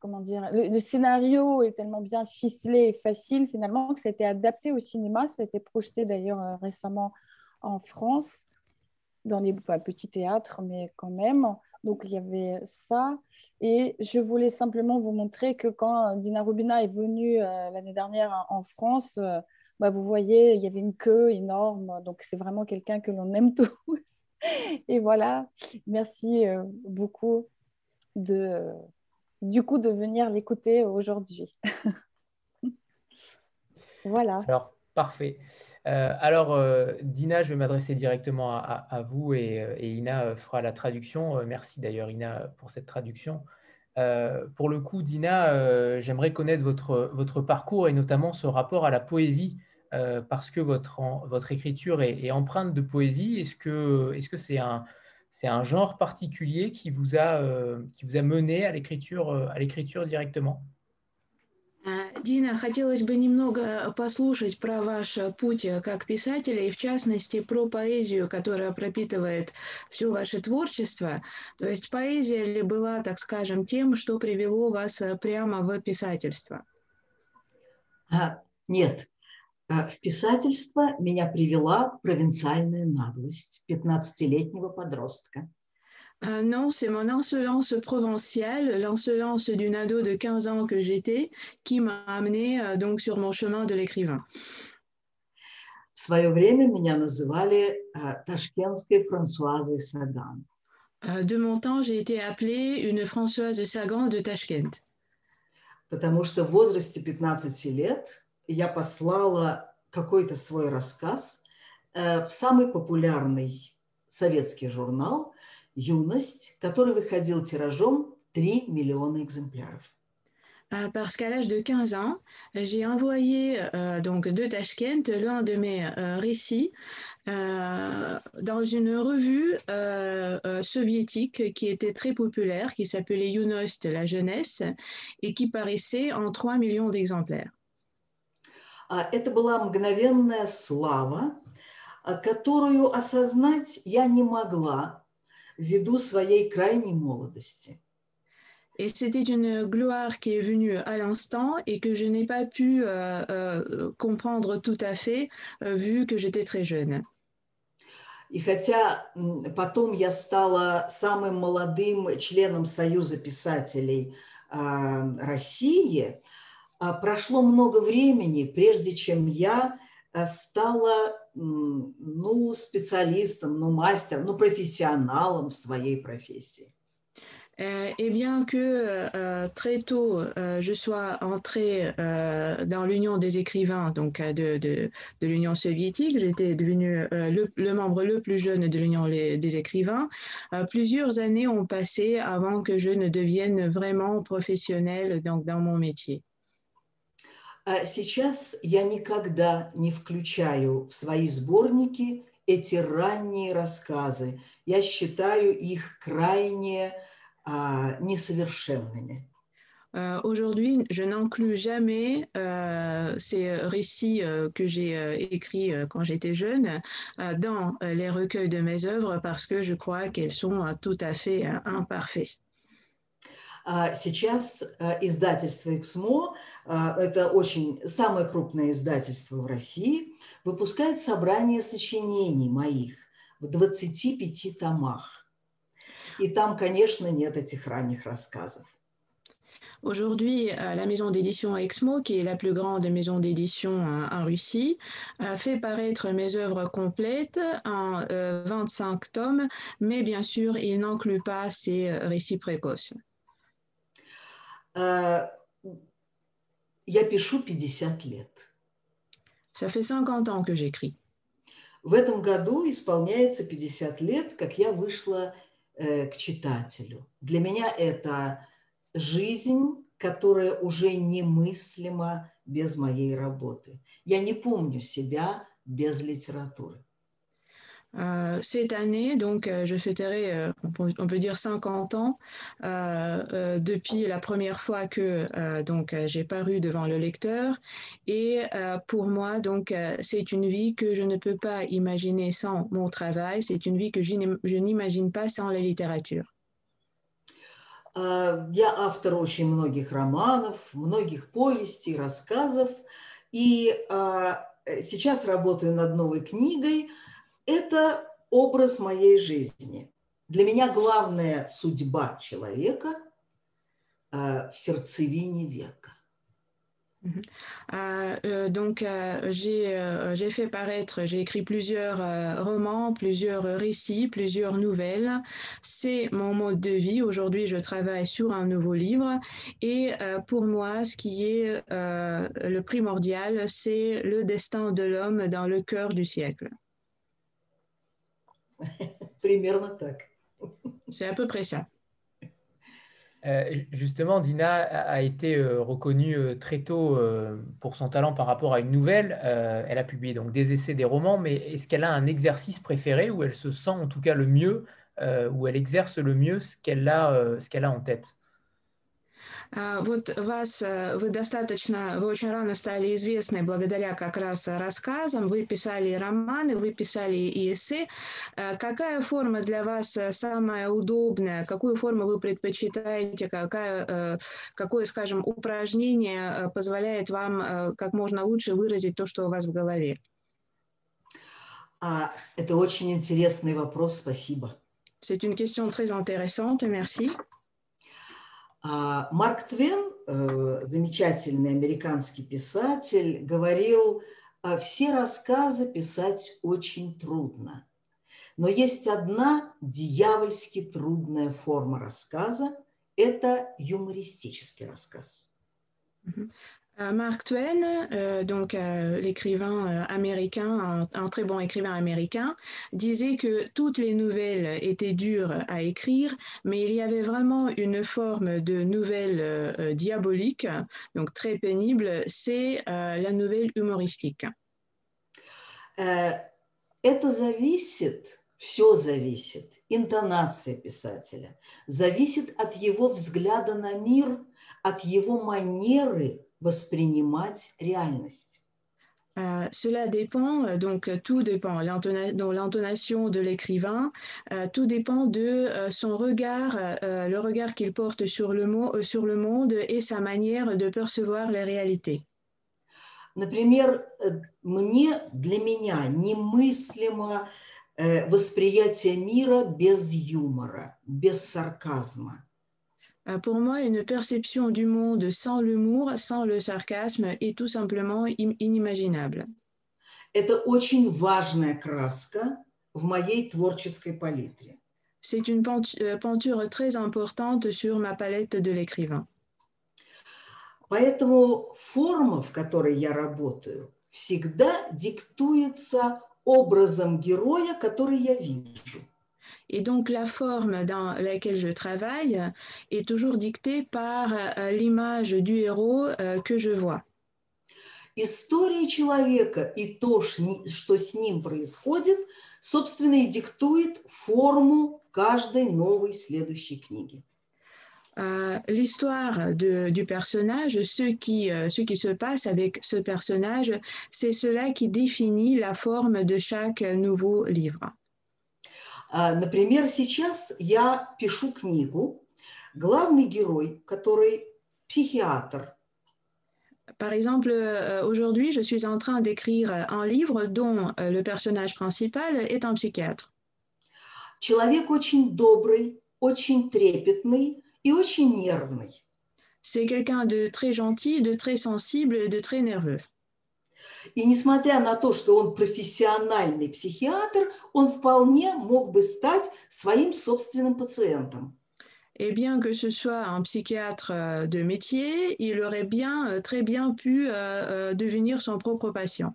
comment dire, le, scénario est tellement bien ficelé et facile finalement que ça a été adapté au cinéma. Ça a été projeté d'ailleurs euh, récemment en France, dans les petits théâtres, mais quand même. Donc il y avait ça. Et je voulais simplement vous montrer que quand Dina Rubina est venue l'année dernière en France, bah, vous voyez, il y avait une queue énorme. Donc c'est vraiment quelqu'un que l'on aime tous. Et voilà, merci beaucoup de, du coup, de venir l'écouter aujourd'hui. voilà. Alors, parfait. Euh, alors, euh, Dina, je vais m'adresser directement à, vous et, euh, Ina fera la traduction. merci d'ailleurs, Ina, pour cette traduction. pour le coup, Dina, j'aimerais connaître votre, parcours et notamment ce rapport à la poésie. parce que votre, écriture est, empreinte de poésie. Est-ce que c'est un, genre particulier qui vous a, qui vous a mené à l'écriture directement? Дина, хотелось бы немного послушать про ваш путь как писателя и, в частности, про поэзию, которая пропитывает все ваше творчество. То есть поэзия ли была, так скажем, тем, что привело вас прямо в писательство? А, нет, Э, в писательство меня привела провинциальная наглость 15-летнего подростка. Euh, non, c'est mon insolence provinciale, l'insolence d'une ado de 15 ans que j'étais, qui m'a amené euh, donc sur mon chemin de l'écrivain. В свое время меня называли э, ташкентской Франсуазой Саган. Euh, de mon temps, j'ai été appelée une Françoise Sagan de Tashkent. Потому что в возрасте 15 лет я послала какой-то свой рассказ э, в самый популярный советский журнал – «Юность», который выходил тиражом 3 millions d'exemplaires. Parce qu'à l'âge de 15 ans, j'ai envoyé euh, donc de Tashkent l'un de mes euh, récits euh, dans une revue euh, euh, soviétique qui était très populaire, qui s'appelait Yunost, la jeunesse, et qui paraissait en 3 millions d'exemplaires. Это была мгновенная слава, которую осознать я не могла ввиду своей крайней молодости. Et c'était une gloire qui est venue à l'instant et que je n'ai pas pu euh, euh, comprendre tout à fait euh, vu que j'étais très jeune. И хотя потом я стала самым молодым членом Союза писателей России, прошло много времени, прежде чем я стала ну, специалистом, ну, мастером, ну, профессионалом в своей профессии. et bien que euh, très tôt euh, je sois entrée euh, dans l'Union des écrivains, donc de, de, de l'Union soviétique, j'étais devenue le, le, membre le plus jeune de l'Union des écrivains, plusieurs années ont passé avant que je ne devienne vraiment professionnelle donc, dans mon métier. Сейчас я никогда не включаю в свои сборники эти ранние рассказы. Я считаю их крайне а, несовершенными. Aujourd'hui, je n'inclus jamais euh, ces récits euh, que j'ai euh, écrits quand j'étais jeune dans les recueils de mes œuvres parce que je crois qu'elles sont tout à fait imparfaites. Сейчас издательство «Эксмо», это очень самое крупное издательство в России, выпускает собрание сочинений моих в 25 томах. И там, конечно, нет этих ранних рассказов. Aujourd'hui, la maison d'édition Exmo, qui est la plus grande maison d'édition en Russie, fait paraître mes œuvres complètes en 25 tomes, mais bien sûr, il n'inclut pas ces récits précoces. Я пишу 50 лет. Ça fait 50 ans que j'écris. В этом году исполняется 50 лет, как я вышла э, к читателю. Для меня это жизнь, которое уже немыслимо без моей работы. Я не помню себя без литературы. Euh, cette année, donc, euh, je fêterai, euh, on, peut, dire 50 ans, depuis la première fois que donc j'ai paru devant le lecteur. Et pour moi, donc, c'est une vie que je ne peux pas imaginer sans mon travail. C'est une vie que je n'imagine pas sans la littérature. Я автор очень многих романов, многих повестей, рассказов. И сейчас работаю над новой книгой – это образ моей жизни. Для меня главная судьба человека э, в сердцевине века. Euh, euh, donc, euh, j'ai fait paraître, j'ai écrit plusieurs romans, plusieurs récits, plusieurs nouvelles. C'est mon mode de vie. Aujourd'hui, je travaille sur un nouveau livre. Et pour moi, ce qui est le primordial, c'est le destin de l'homme dans le cœur du siècle. Примерно так. C'est à peu près ça. Euh, justement, Dina a été euh, reconnue euh, très tôt pour son talent par rapport à une nouvelle. elle a publié donc des essais, des romans, mais est-ce qu'elle a un exercice préféré où elle se sent en tout cas le mieux, où elle exerce le mieux ce qu'elle a, ce qu'elle a en tête Вот вас, вы достаточно, вы очень рано стали известны благодаря как раз рассказам, вы писали романы, вы писали и эссе. Какая форма для вас самая удобная, какую форму вы предпочитаете, какая, какое, скажем, упражнение позволяет вам как можно лучше выразить то, что у вас в голове? Это очень интересный вопрос, спасибо. C'est une question très intéressante, merci. А, Марк Твен, э, замечательный американский писатель, говорил, «А все рассказы писать очень трудно. Но есть одна дьявольски трудная форма рассказа – это юмористический рассказ. Euh, Mark Twain, euh, donc euh, l'écrivain américain, un, très bon écrivain américain, disait que toutes les nouvelles étaient dures à écrire, mais il y avait vraiment une forme de nouvelle diabolique, donc très pénible, c'est la nouvelle humoristique. Это зависит, все зависит, интонация писателя, зависит от его взгляда на мир, от его манеры воспринимать реальность. Euh, cela dépend, euh, donc tout dépend, l'intonation de l'écrivain, euh, tout dépend de euh, son regard, euh, le regard qu'il porte sur le, mot, sur le monde et sa manière de percevoir les réalités. Например, мне, для меня немыслимо восприятие мира без юмора, без сарказма. Euh, pour moi, une perception du monde sans l'humour, sans le sarcasme est tout simplement inimaginable. Это очень важная краска в моей творческой палитре. C'est une euh, peinture très importante sur ma palette de l'écrivain. Поэтому форма, в которой я работаю, всегда диктуется образом героя, который я вижу. Et donc la forme dans laquelle je travaille est toujours dictée par euh, l'image du héros euh, que je vois. История человека и то, что с ним происходит, собственно, и диктует форму каждой новой следующей книги. Euh, l'histoire du personnage, ce qui, euh, ce qui se passe avec ce personnage, c'est cela qui définit la forme de chaque nouveau livre. Например, сейчас я пишу книгу, главный герой, который психиатр. Par exemple, aujourd'hui, je suis en train d'écrire un livre dont le personnage principal est un psychiatre. Человек очень добрый, очень трепетный и очень нервный. C'est quelqu'un de très gentil, de très sensible, de très nerveux. И несмотря на то, что он профессиональный психиатр, он вполне мог бы стать своим собственным пациентом. Et bien que ce soit un psychiatre euh, de métier, il aurait bien, euh, très bien pu euh, devenir son propre patient.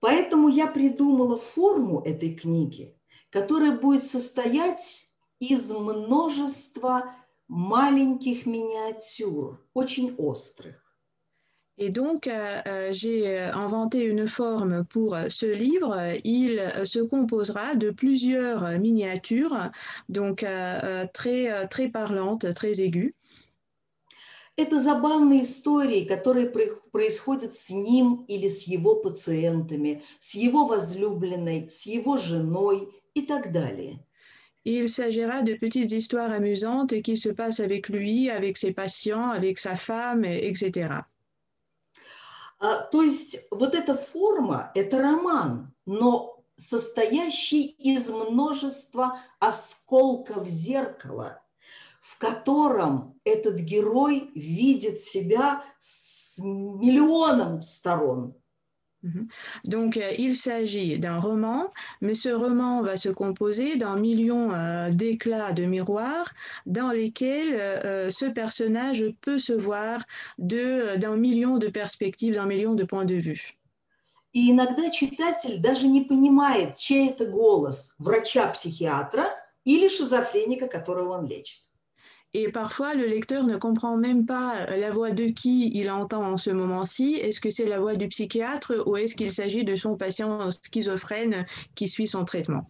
Поэтому я придумала форму этой книги, которая будет состоять из множества маленьких миниатюр, очень острых. Et donc, euh, euh, j'ai inventé une forme pour ce livre. Il se composera de plusieurs miniatures, donc euh, très, très parlantes, très aiguës. Это забавные истории, которые происходят с ним или с его пациентами, с его возлюбленной, с его женой и так далее. Il s'agira de petites histoires amusantes qui se passent avec lui, avec ses patients, avec sa femme, etc. А, то есть вот эта форма – это роман, но состоящий из множества осколков зеркала, в котором этот герой видит себя с миллионом сторон. Donc, euh, il s'agit d'un roman, mais ce roman va se composer d'un million euh, d'éclats de miroirs dans lesquels euh, ce personnage peut se voir d'un million de perspectives, d'un million de points de vue. И иногда читатель даже не понимает, чей это голос, врача-психиатра или шизофреника, которого он лечит. Et parfois, le lecteur ne comprend même pas la voix de qui il entend en ce moment-ci. Est-ce que c'est la voix du psychiatre ou est-ce qu'il s'agit de son patient schizophrène qui suit son traitement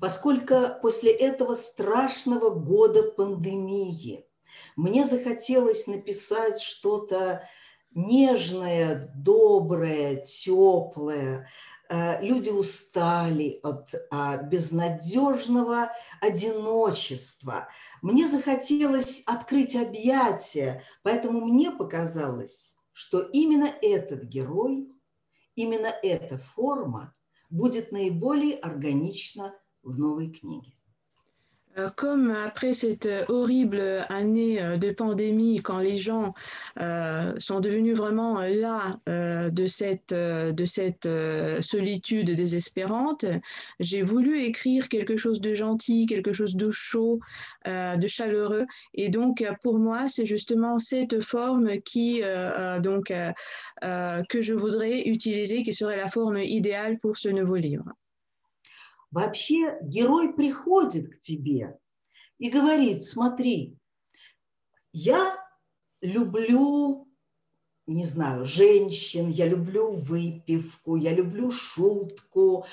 Поскольку после этого страшного года пандемии мне захотелось написать что-то нежное, доброе, теплое, Э, люди устали от а, безнадежного одиночества. Мне захотелось открыть объятия, поэтому мне показалось, что именно этот герой, именно эта форма будет наиболее органична в новой книге. Euh, comme après cette horrible année euh, de pandémie, quand les gens euh, sont devenus vraiment là de cette, de cette solitude désespérante, j'ai voulu écrire quelque chose de gentil, quelque chose de chaud, de chaleureux. Et donc, pour moi, c'est justement cette forme qui, donc, que je voudrais utiliser, qui serait la forme idéale pour ce nouveau livre. Вообще герой приходит к тебе и говорит, смотри, я люблю, не знаю, женщин, я люблю выпивку, я люблю шутку.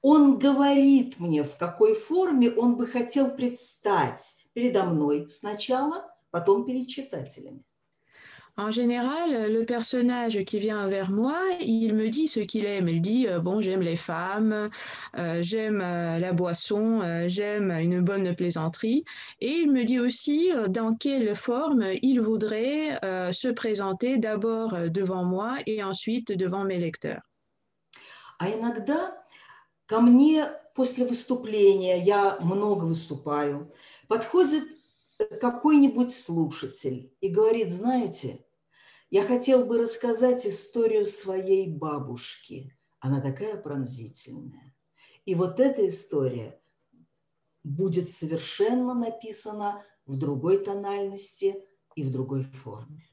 Он говорит мне, в какой форме он бы хотел предстать передо мной сначала, потом перед читателями. En général, le personnage qui vient vers moi, il me dit ce qu'il aime. Il dit, euh, bon, j'aime les femmes, euh, j'aime euh, la boisson, j'aime une bonne plaisanterie. Et il me dit aussi dans quelle forme il voudrait se présenter d'abord devant moi et ensuite devant mes lecteurs. А иногда ко мне после выступления, я много выступаю, подходит какой-нибудь слушатель и говорит, знаете, я хотел бы рассказать историю своей бабушки. Она такая пронзительная. И вот эта история будет совершенно написана в другой тональности и в другой форме.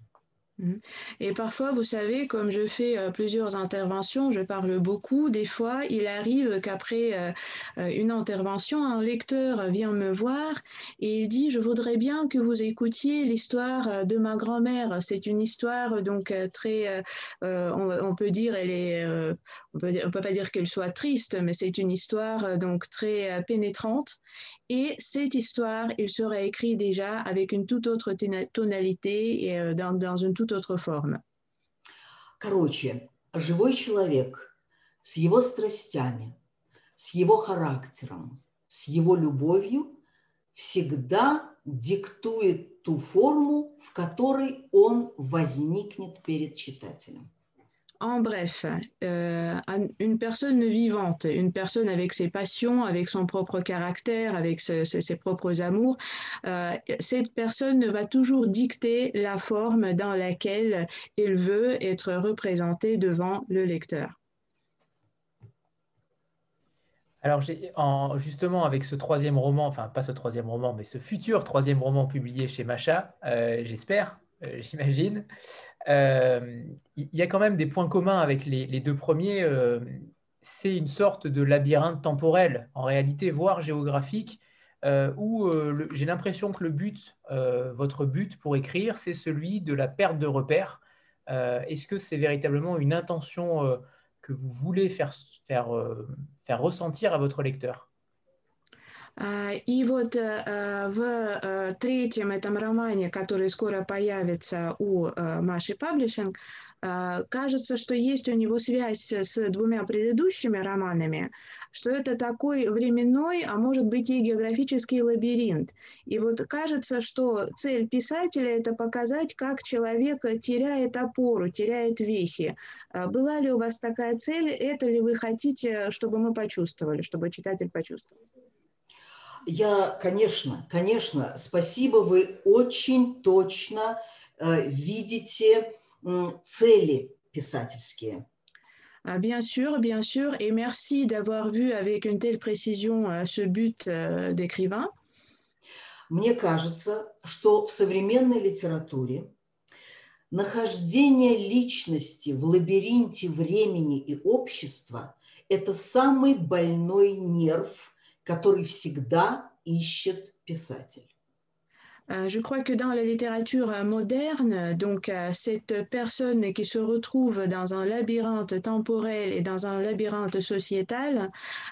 Mhm. Et parfois, vous savez, comme je fais euh, plusieurs interventions, je parle beaucoup. Des fois, il arrive qu'après euh, euh, une intervention, un lecteur vient me voir et il dit Je voudrais bien que vous écoutiez l'histoire de ma grand-mère. C'est une histoire donc très, on, peut dire, elle est, on on peut pas dire qu'elle soit triste, mais c'est une histoire donc très pénétrante. Et cette histoire, il serait écrit déjà avec une toute autre tonalité et euh, dans, dans une toute autre forme. Короче, живой человек с его страстями, с его характером, с его любовью всегда диктует ту форму, в которой он возникнет перед читателем. En bref, euh, une personne vivante, une personne avec ses passions, avec son propre caractère, avec ses, propres amours, euh, cette personne va toujours dicter la forme dans laquelle elle veut être représentée devant le lecteur. Alors, justement, avec ce troisième roman, enfin pas ce troisième roman, mais ce futur troisième roman publié chez Macha, euh, j'espère, j'imagine, il y a quand même des points communs avec les, deux premiers. Euh, c'est une sorte de labyrinthe temporel, en réalité, voire géographique, où j'ai l'impression que le but, votre but pour écrire, c'est celui de la perte de repères. Est-ce que c'est véritablement une intention que vous voulez faire ressentir à votre lecteur? И вот в третьем этом романе, который скоро появится у Маши Паблишинг, кажется, что есть у него связь с двумя предыдущими романами, что это такой временной, а может быть и географический лабиринт. И вот кажется, что цель писателя – это показать, как человек теряет опору, теряет вехи. Была ли у вас такая цель? Это ли вы хотите, чтобы мы почувствовали, чтобы читатель почувствовал? Я, конечно, конечно, спасибо, вы очень точно э, видите цели писательские. Bien sûr, bien sûr, et merci d'avoir vu avec une telle précision euh, ce but euh, d'écrivain. Мне кажется, что в современной литературе нахождение личности в лабиринте времени и общества – это самый больной нерв – который всегда ищет писатель. Euh, je crois que dans la littérature moderne, donc euh, cette personne qui se retrouve dans un labyrinthe temporel et dans un labyrinthe sociétal,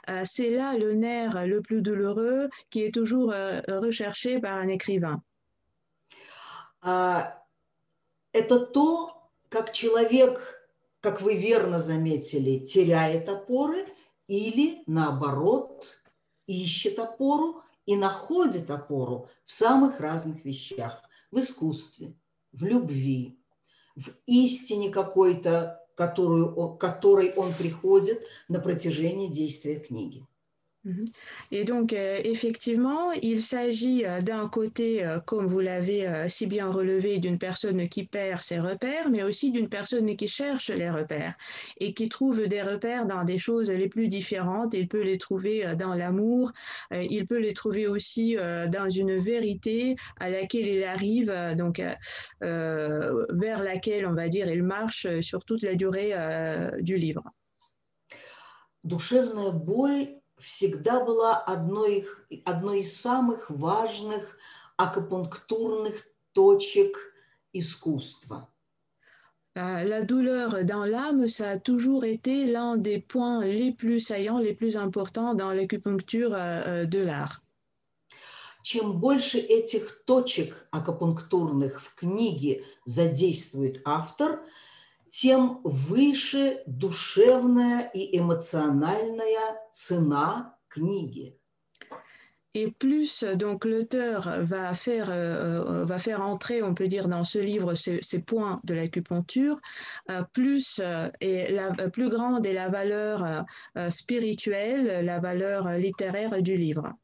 euh, c'est là le nerf le plus douloureux qui est toujours recherché par un écrivain. Это то, как человек, как вы верно заметили, теряет опоры или наоборот ищет опору и находит опору в самых разных вещах. В искусстве, в любви, в истине какой-то, которую, которой он приходит на протяжении действия книги. Mhm. Et donc, euh, effectivement, il s'agit euh, d'un côté, euh, comme vous l'avez si bien relevé, d'une personne qui perd ses repères, mais aussi d'une personne qui cherche les repères et qui trouve des repères dans des choses les plus différentes. Il peut les trouver dans l'amour, il peut les trouver aussi dans une vérité à laquelle il arrive, donc vers laquelle, on va dire, il marche sur toute la durée du livre. Душевная боль всегда была одной, одной из самых важных акупунктурных точек искусства. La douleur dans l'âme, ça a toujours été l'un des points les plus saillants, les plus importants dans l'acupuncture de l'art. Чем больше этих точек акупунктурных в книге задействует автор, тем выше душевная и эмоциональная цена книги. Et plus donc l'auteur va faire euh, va faire entrer, on peut dire, dans ce livre ces, ces points de l'acupuncture, euh, plus euh, et la plus grande est la valeur euh, spirituelle, la valeur littéraire du livre.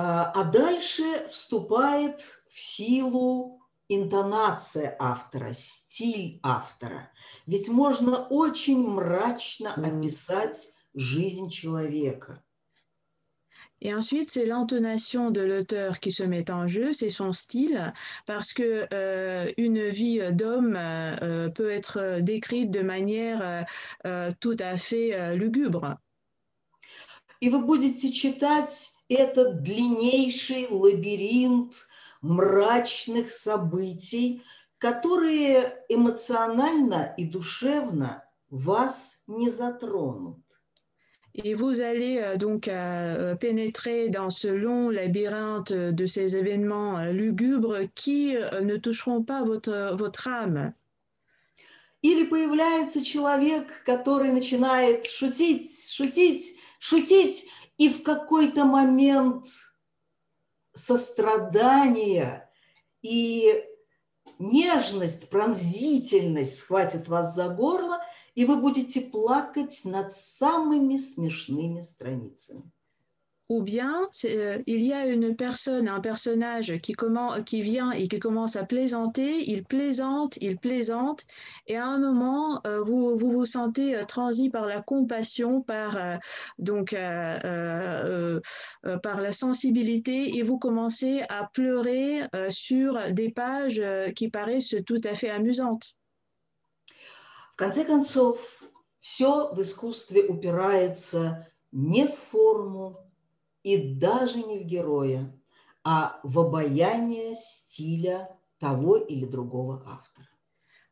А дальше вступает в силу интонация автора, стиль автора. Ведь можно очень мрачно описать жизнь человека. Et ensuite, c'est l'intonation de l'auteur qui se met en jeu, c'est son style, parce que euh, une vie d'homme euh, peut être décrite de manière euh, tout à fait lugubre. И вы будете читать этот длиннейший лабиринт мрачных событий, которые эмоционально и душевно вас не затронут. Et vous allez euh, donc euh, pénétrer dans ce long labyrinthe de ces événements euh, lugubres qui euh, ne toucheront pas votre, votre âme. Или появляется человек, который начинает шутить, шутить, шутить, и в какой-то момент сострадание и нежность, пронзительность схватит вас за горло, и вы будете плакать над самыми смешными страницами. ou bien euh, il y a une personne, un personnage qui, qui vient et qui commence à plaisanter, il plaisante, il plaisante, et à un moment, euh, vous, vous, sentez euh, transi par la compassion, par, donc, par la sensibilité, et vous commencez à pleurer sur des pages qui paraissent tout à fait amusantes. В конце концов, все в искусстве упирается не в форму, и даже не в героя, а в обаяние стиля того или другого автора.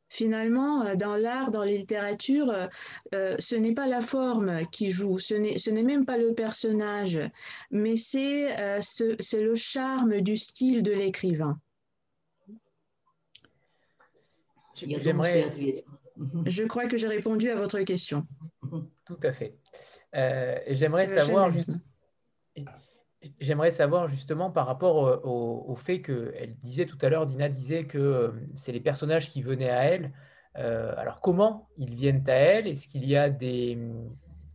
Finalement, euh, dans l'art, dans la littérature, euh, euh, ce n'est pas la forme qui joue, ce n'est même pas le personnage, mais c'est euh, le charme du style de l'écrivain. J'aimerais. Je crois que j'ai répondu à votre question. Tout à fait. Euh, J'aimerais savoir juste. J'aimerais savoir justement par rapport euh, au, fait qu'elle disait tout à l'heure, Dina disait que euh, c'est les personnages qui venaient à elle. Euh, alors comment ils viennent à elle? Est-ce qu'il y a des...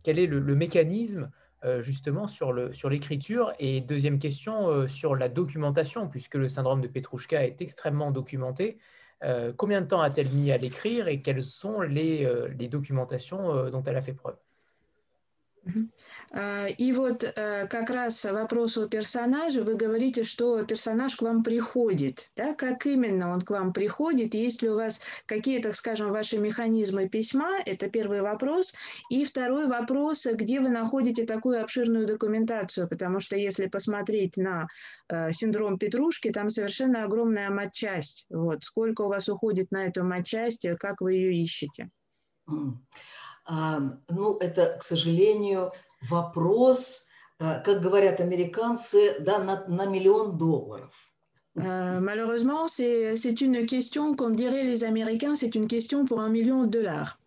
Quel est le, mécanisme justement sur l'écriture sur Et deuxième question, sur la documentation, puisque le syndrome de Petrouchka est extrêmement documenté. combien de temps a-t-elle mis à l'écrire et quelles sont les documentations dont elle a fait preuve? И вот как раз вопрос о персонаже, вы говорите, что персонаж к вам приходит, да, как именно он к вам приходит, есть ли у вас какие, так скажем, ваши механизмы письма, это первый вопрос, и второй вопрос, где вы находите такую обширную документацию, потому что если посмотреть на э, синдром Петрушки, там совершенно огромная матчасть, вот, сколько у вас уходит на эту матчасть, как вы ее ищете? Ну, это, к сожалению, вопрос, э, как говорят американцы, да, на, на миллион долларов. Euh, malheureusement, c'est une question, comme diraient les Américains, c'est une question pour un million de dollars.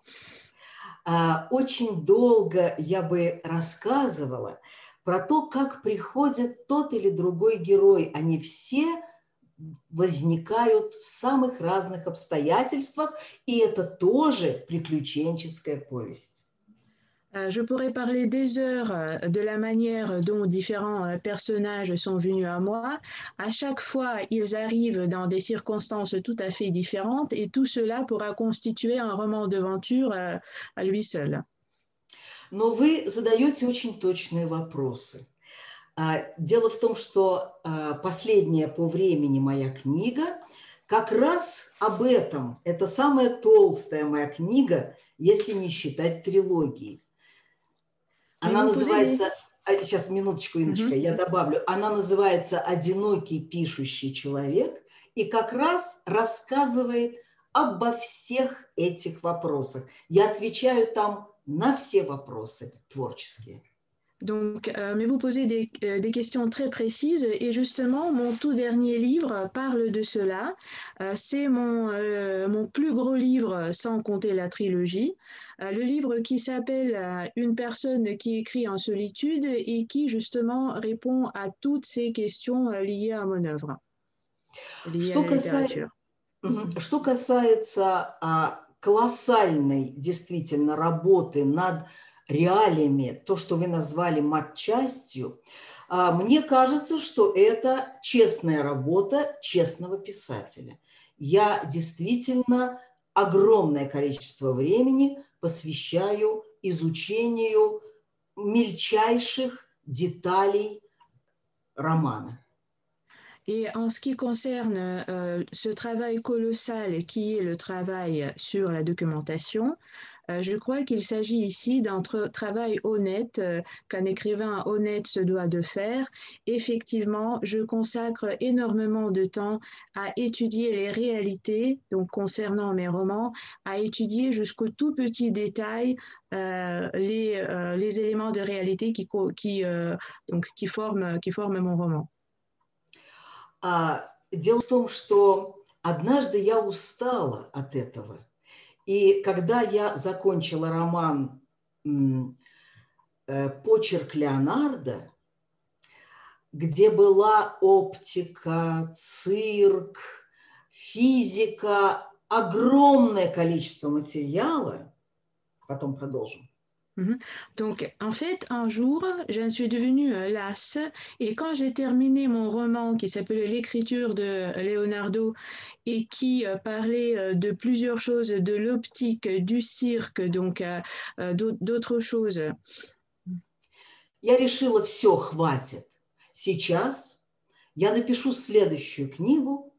Uh, очень долго я бы рассказывала про то, как приходит тот или другой герой. Они все возникают в самых разных обстоятельствах, и это тоже приключенческая повесть. Euh, je pourrais parler des heures euh, de la manière dont différents euh, personnages sont venus à moi. À chaque fois, ils arrivent dans des circonstances tout à fait différentes et tout cela pourra constituer un roman d'aventure à lui seul. Но вы задаете очень точные вопросы. Дело в том, что последняя по времени моя книга как раз об этом. Это самая толстая моя книга, если не считать трилогии. Она называется... Сейчас, минуточку, Иночка, я добавлю. Она называется «Одинокий пишущий человек» и как раз рассказывает обо всех этих вопросах. Я отвечаю там на все вопросы творческие. Donc, euh, mais vous posez des, euh, des, questions très précises et justement, mon tout dernier livre parle de cela. Euh, c'est mon, euh, mon plus gros livre sans compter la trilogie. Euh, le livre qui s'appelle euh, Une personne qui écrit en solitude et qui justement répond à toutes ces questions liées à mon œuvre, liées что à la littérature. Что касается а, колоссальной действительно работы над реалиями, то, что вы назвали матчастью, мне кажется, что это честная работа честного писателя. Я действительно огромное количество времени посвящаю изучению мельчайших деталей романа. Et en ce qui concerne euh, ce travail colossal qui est le je crois qu'il s'agit ici d'un travail honnête euh, qu'un écrivain honnête se doit de faire. Effectivement, je consacre énormément de temps à étudier les réalités, donc concernant mes romans, à étudier jusqu'au tout petit détail euh, les, les, éléments de réalité qui, qui, donc, qui, forment, qui forment mon roman. А, дело в том, что однажды я устала от этого. И когда я закончила роман э, «Почерк Леонардо», где была оптика, цирк, физика, огромное количество материала, потом продолжим. Donc, en fait, un jour, je suis devenue euh, lasse et quand j'ai terminé mon roman qui s'appelait L'écriture de Leonardo et qui euh, parlait euh, de plusieurs choses, de l'optique, du cirque, donc d'autres choses. Я решила, все, хватит. Сейчас я напишу следующую книгу,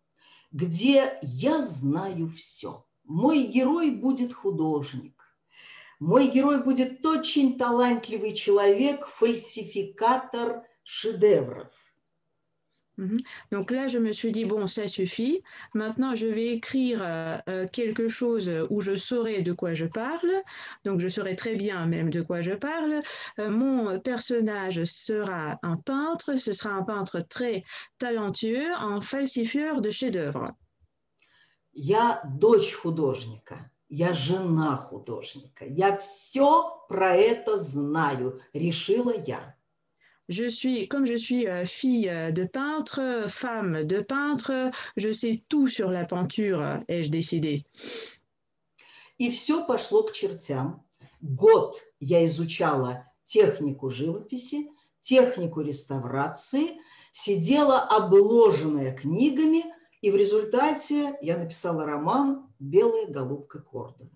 где я знаю все. Мой герой будет художник Мой герой будет очень талантливый человек, фальсификатор шедевров. Mhm. Donc là, je me suis dit, bon, ça suffit. Maintenant, je vais écrire euh, euh, quelque chose où je saurai de quoi je parle. Donc, je saurai très bien même de quoi je parle. Euh, mon personnage sera un peintre. Ce sera un peintre très talentueux, un falsifieur de chefs-d'œuvre. Я дочь художника, Я жена художника. Я все про это знаю, решила я. Je suis, comme je suis euh, fille euh, de peintre, femme de peintre, je sais tout sur la peinture, ai-je décidé. И все пошло к чертям. Год я изучала технику живописи, технику реставрации, сидела обложенная книгами, и в результате я написала роман «Белая голубка Кордова».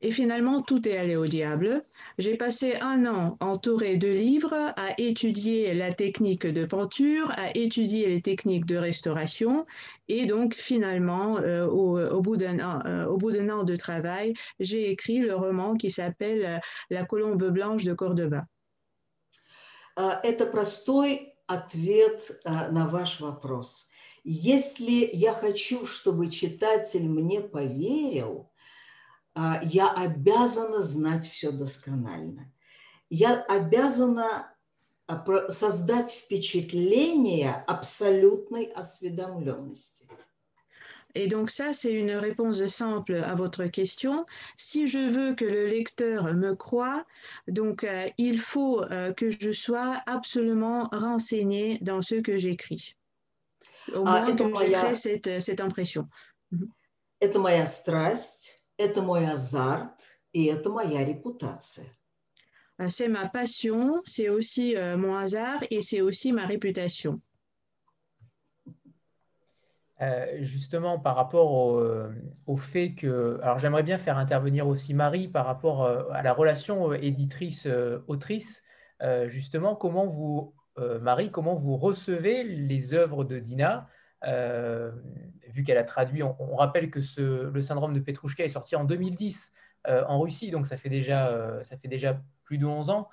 Et finalement, tout est allé au diable. J'ai passé un an entouré de livres à étudier la technique de peinture, à étudier les techniques de restauration. Et donc, finalement, euh, au, bout d'un an, euh, au bout d'un an de travail, j'ai écrit le roman qui s'appelle euh, La colombe blanche de Cordoba. Это простой ответ на ваш вопрос. Если я хочу, чтобы читатель мне поверил, я обязана знать все досконально. Я обязана создать впечатление абсолютной осведомленности. Et donc ça, c'est une réponse simple à votre question. Si je veux que le lecteur me croie, donc euh, il faut euh, que je sois absolument renseigné dans ce que j'écris. Au moins ah, que j'ai créé cette, cette impression. Это моя страсть, это мой азарт и это моя репутация. C'est ma passion, c'est aussi euh, mon hasard et c'est aussi ma réputation. Euh, justement, par rapport au, euh, au fait que. Alors, j'aimerais bien faire intervenir aussi Marie par rapport euh, à la relation éditrice-autrice. justement, comment vous, Marie, comment vous recevez les œuvres de Dina euh, vu qu'elle a traduit, on, rappelle que le syndrome de Petrouchka est sorti en 2010 euh, en Russie, donc ça fait déjà, euh, plus de 11 ans.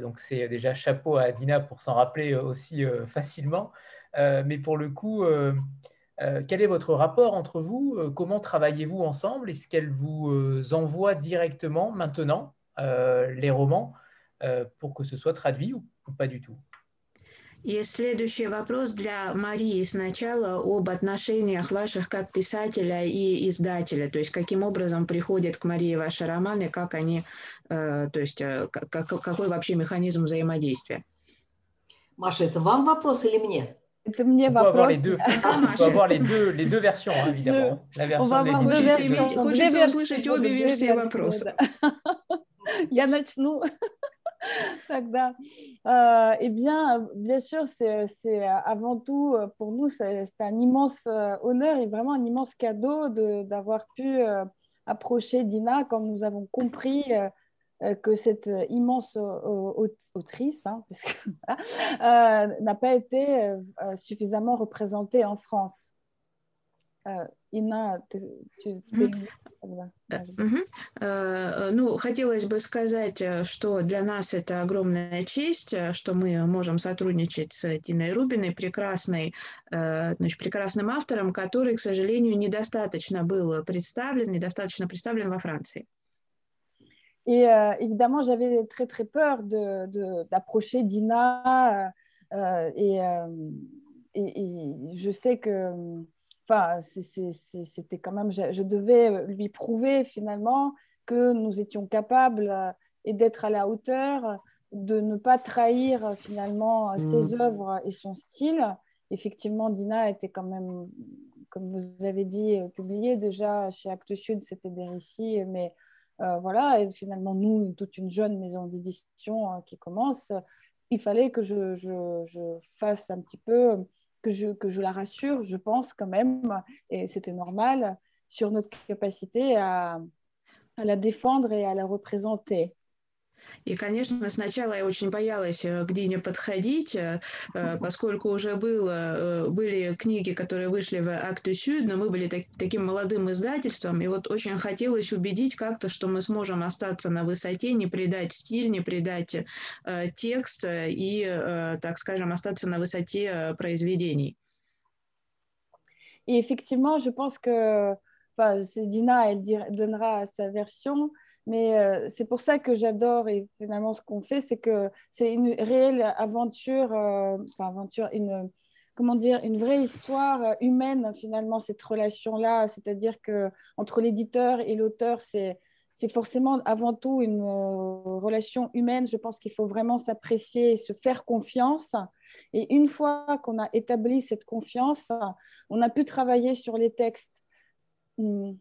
donc c'est déjà chapeau à Dina pour s'en rappeler aussi facilement. mais pour le coup, quel est votre rapport entre vous Comment travaillez-vous ensemble? Est-ce qu'elle vous envoie directement maintenant les romans pour que ce soit traduit pas du tout И следующий вопрос для Марии сначала об отношениях ваших как писателя и издателя, то есть каким образом приходят к Марии ваши романы, как они, э, то есть э, как, какой вообще механизм взаимодействия. Маша, это вам вопрос или мне? Это мне вопрос. On peut avoir les deux, les deux versions, hein, évidemment. La version de Хочется, хочется услышать обе версии вопроса. Я начну. Euh, eh bien, bien sûr, c'est avant tout, euh, pour nous, c'est un immense euh, honneur et vraiment un immense cadeau d'avoir pu approcher Dina, quand nous avons compris que cette immense autrice hein, n'a pas été suffisamment représentée en France. Инна, ты, ты, угу. Ну, хотелось бы сказать, э, что для нас это огромная честь, э, что мы можем сотрудничать с Тиной Рубиной, прекрасной, значит, прекрасным автором, который, к сожалению, недостаточно был представлен, недостаточно представлен во Франции. Et euh, évidemment, j'avais très très peur d'approcher de, de, Dina euh, et, euh, et, et, je sais que enfin, c'était quand même, je, devais lui prouver finalement que nous étions capables euh, et d'être à la hauteur, de ne pas trahir finalement ses mmh. œuvres et son style. Effectivement, Dina était quand même, comme vous avez dit, euh, publiée déjà chez Actes Sud, c'était des récits, mais euh, voilà, et finalement, nous, toute une jeune maison d'édition qui commence, il fallait que je, je, je, fasse un petit peu que je, la rassure, je pense quand même, et c'était normal, sur notre capacité à la défendre et à la représenter. И, конечно, сначала я очень боялась э, к Дине подходить, э, э, поскольку уже было, были книги, которые вышли в Акту Сюд, но мы были так, таким молодым издательством, и вот очень хотелось убедить как-то, что мы сможем остаться на высоте, не предать стиль, не предать э, текст и, э, так скажем, остаться на высоте произведений. Et effectivement, je pense que enfin, Dina, elle donnera sa version, Mais euh, c'est pour ça que j'adore et finalement ce qu'on fait, c'est que c'est une réelle aventure, euh, une comment dire, une vraie histoire euh, humaine finalement cette relation-là, c'est-à-dire que entre l'éditeur et l'auteur, c'est c'est forcément avant tout une relation humaine. Je pense qu'il faut vraiment s'apprécier et se faire confiance. Et une fois qu'on a établi cette confiance, on a pu travailler sur les textes. Hmm.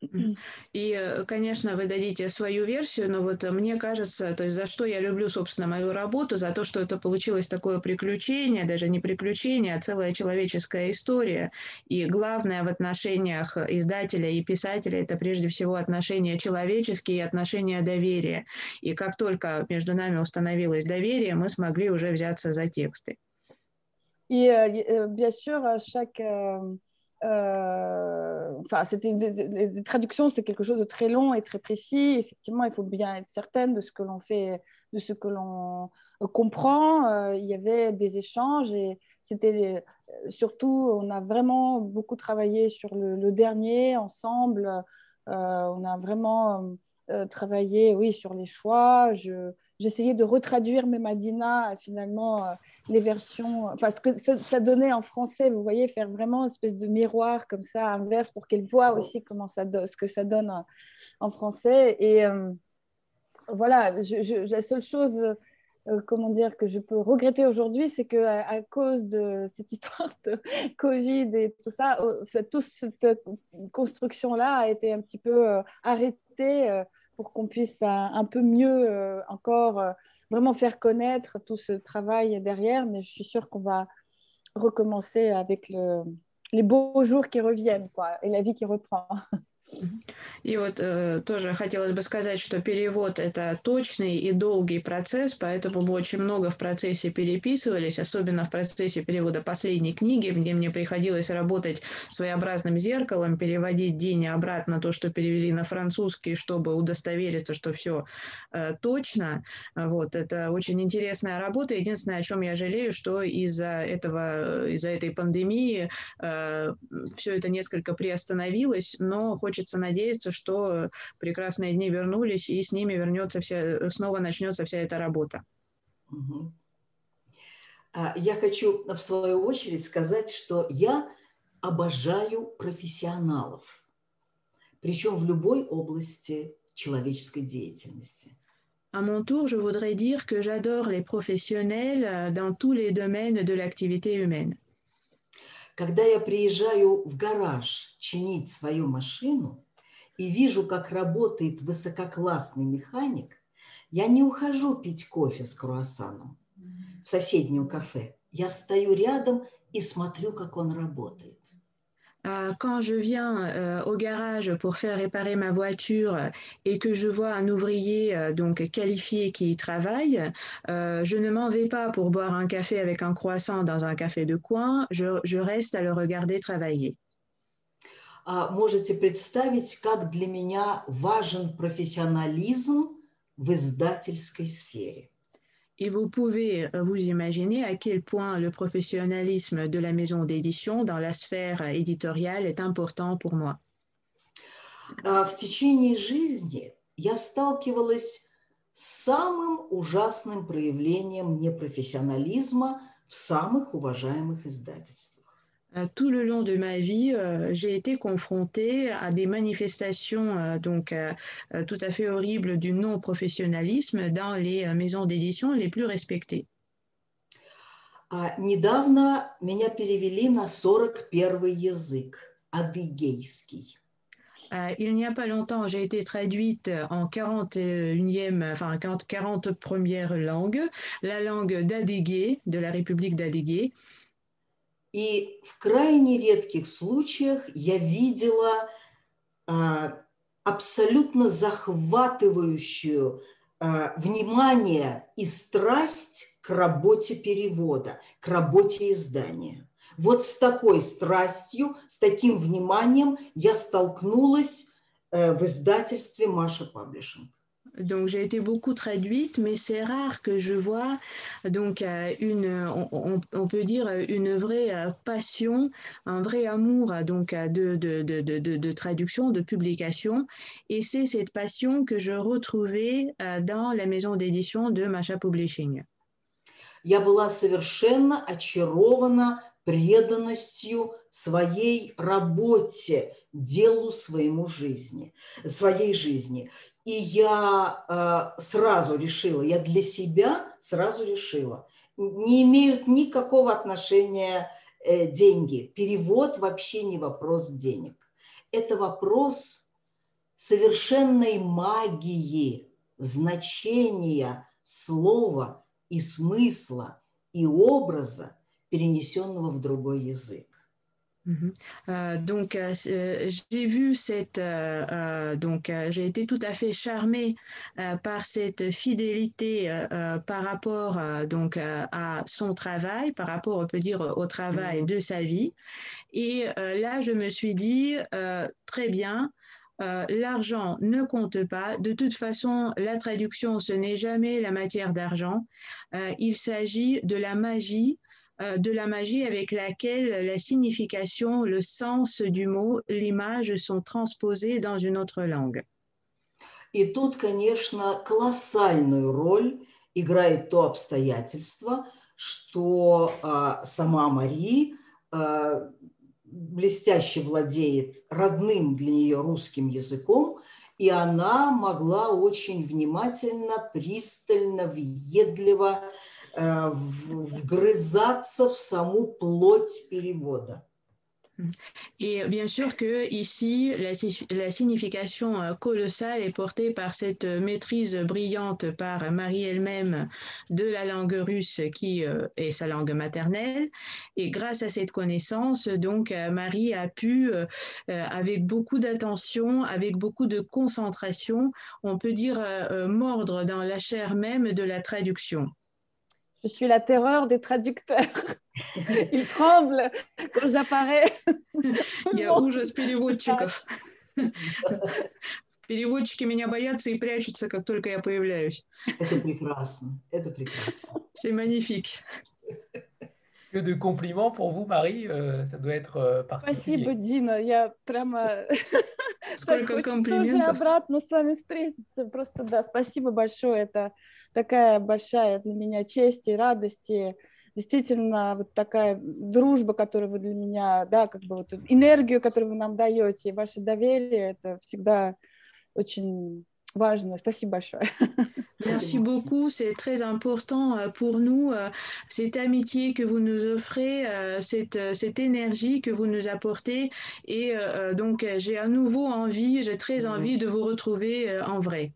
И, э, конечно, вы дадите свою версию, но вот мне кажется, то есть за что я люблю, собственно, мою работу, за то, что это получилось такое приключение, даже не приключение, а целая человеческая история. И главное в отношениях издателя и писателя – это прежде всего отношения человеческие и отношения доверия. И как только между нами установилось доверие, мы смогли уже взяться за тексты. И, bien sûr, chaque enfin, c'était les traductions, c'est quelque chose de très long et très précis. Effectivement, il faut bien être certaine de ce que l'on fait, de ce que l'on comprend. Euh, il y avait des échanges et c'était surtout, on a vraiment beaucoup travaillé sur le, dernier ensemble. Euh, on a vraiment travaillé, oui, sur les choix. J'essayais de retraduire mes Madina, finalement, euh, les versions, enfin, ce que ça, donnait en français, vous voyez, faire vraiment une espèce de miroir comme ça, inverse, pour qu'elle voit aussi comment ça ce que ça donne en, français. Et euh, voilà, la seule chose, euh, comment dire, que je peux regretter aujourd'hui, c'est qu'à à cause de cette histoire de Covid et tout ça, toute cette construction-là a été un petit peu arrêtée pour qu'on puisse euh, un peu mieux euh, encore euh, vraiment faire connaître tout ce travail derrière. Mais je suis sûre qu'on va recommencer avec le, les beaux jours qui reviennent quoi, et la vie qui reprend. И вот э, тоже хотелось бы сказать, что перевод это точный и долгий процесс, поэтому мы очень много в процессе переписывались, особенно в процессе перевода последней книги, где мне приходилось работать своеобразным зеркалом, переводить день обратно то, что перевели на французский, чтобы удостовериться, что все э, точно. Вот это очень интересная работа. Единственное, о чем я жалею, что из-за этого, из-за этой пандемии э, все это несколько приостановилось, но хочется хочется надеяться, что прекрасные дни вернулись, и с ними вернется вся, снова начнется вся эта работа. Угу. Я хочу в свою очередь сказать, что я обожаю профессионалов, причем в любой области человеческой деятельности. À mon tour, je voudrais dire que j'adore les professionnels dans tous les domaines de l'activité humaine. Когда я приезжаю в гараж чинить свою машину и вижу, как работает высококлассный механик, я не ухожу пить кофе с круассаном в соседнем кафе. Я стою рядом и смотрю, как он работает. Euh, quand je viens euh, au garage pour faire réparer ma voiture et que je vois un ouvrier euh, donc qualifié qui y travaille, je ne m'en vais pas pour boire un café avec un croissant dans un café de coin, je, je reste à le regarder travailler. Можете представить, как для меня важен профессионализм в издательской сфере. Et vous pouvez euh, vous imaginer à quel point le professionnalisme de la maison d'édition dans la sphère éditoriale est important pour moi. В течение жизни я сталкивалась с самым ужасным проявлением непрофессионализма в самых уважаемых издательствах. Euh, tout le long de ma vie, euh, j'ai été confrontée à des manifestations euh, donc tout à fait horribles du non-professionnalisme dans les maisons d'édition les plus respectées. Недавно меня перевели на 41 язык, адыгейский. il n'y a pas longtemps, j'ai été traduite en 41e, enfin 40, 40 première langue, la langue d'Adégué, de la République d'Adégué. И в крайне редких случаях я видела а, абсолютно захватывающую внимание и страсть к работе перевода, к работе издания. Вот с такой страстью, с таким vниманием я столкнулась в издательстве Маша Паблишинг. Donc j'ai été beaucoup traduite, mais c'est rare que je vois donc euh, une, on, on, peut dire une vraie euh, passion, un vrai amour donc de, de, de, de, de traduction, de publication, et c'est cette passion que je retrouvais euh, dans la maison d'édition de Masha Publishing. Я была совершенно очарована преданностью своей работе, делу своему жизни, своей жизни. И я э, сразу решила, я для себя сразу решила, не имеют никакого отношения э, деньги. Перевод вообще не вопрос денег. Это вопрос совершенной магии, значения слова и смысла и образа, перенесенного в другой язык. Mhm. Euh, donc euh, euh, j'ai vu cette donc j'ai été tout à fait charmée par cette fidélité par rapport donc à son travail par rapport on peut dire au travail mhm. de sa vie et là je me suis dit très bien l'argent ne compte pas. De toute façon, la traduction, ce n'est jamais la matière d'argent. il s'agit de la magie de la magie avec laquelle la signification, le sens du mot, l'image sont transposés dans une autre langue. И тут, конечно, колоссальную роль играет то обстоятельство, что а, сама Мари а, блестяще владеет родным для нее русским языком, и она могла очень внимательно, пристально, въедливо Э, вгрызаться в саму плоть перевода. Et bien sûr que ici, la, la, signification euh, colossale est portée par cette maîtrise brillante par Marie elle-même de la langue russe qui euh, est sa langue maternelle. Et grâce à cette connaissance, donc, euh, Marie a pu, avec beaucoup d'attention, avec beaucoup de concentration, on peut dire mordre dans la chair même de la traduction. Je suis la terreur des traducteurs. Ils tremblent quand j'apparais. Я ужас переводчиков. Переводчики меня боятся и прячутся, как только я появляюсь. Это прекрасно. Это прекрасно. C'est magnifique. Que de compliments pour vous, Marie. Euh, ça doit être euh, particulier. Спасибо, Дина. Я прямо... Сколько комплиментов. обратно с вами встретиться. Просто, да, спасибо большое. Это такая большая для меня честь и радость, и действительно вот такая дружба, которую вы для меня, да, как бы вот энергию, которую вы нам даете, ваше доверие, это всегда очень важно. Спасибо большое. Merci beaucoup, c'est très important euh, pour nous, euh, cette amitié que vous nous offrez, euh, cette, cette énergie que vous nous apportez. Et donc, j'ai à nouveau envie, j'ai très envie de vous retrouver en vrai.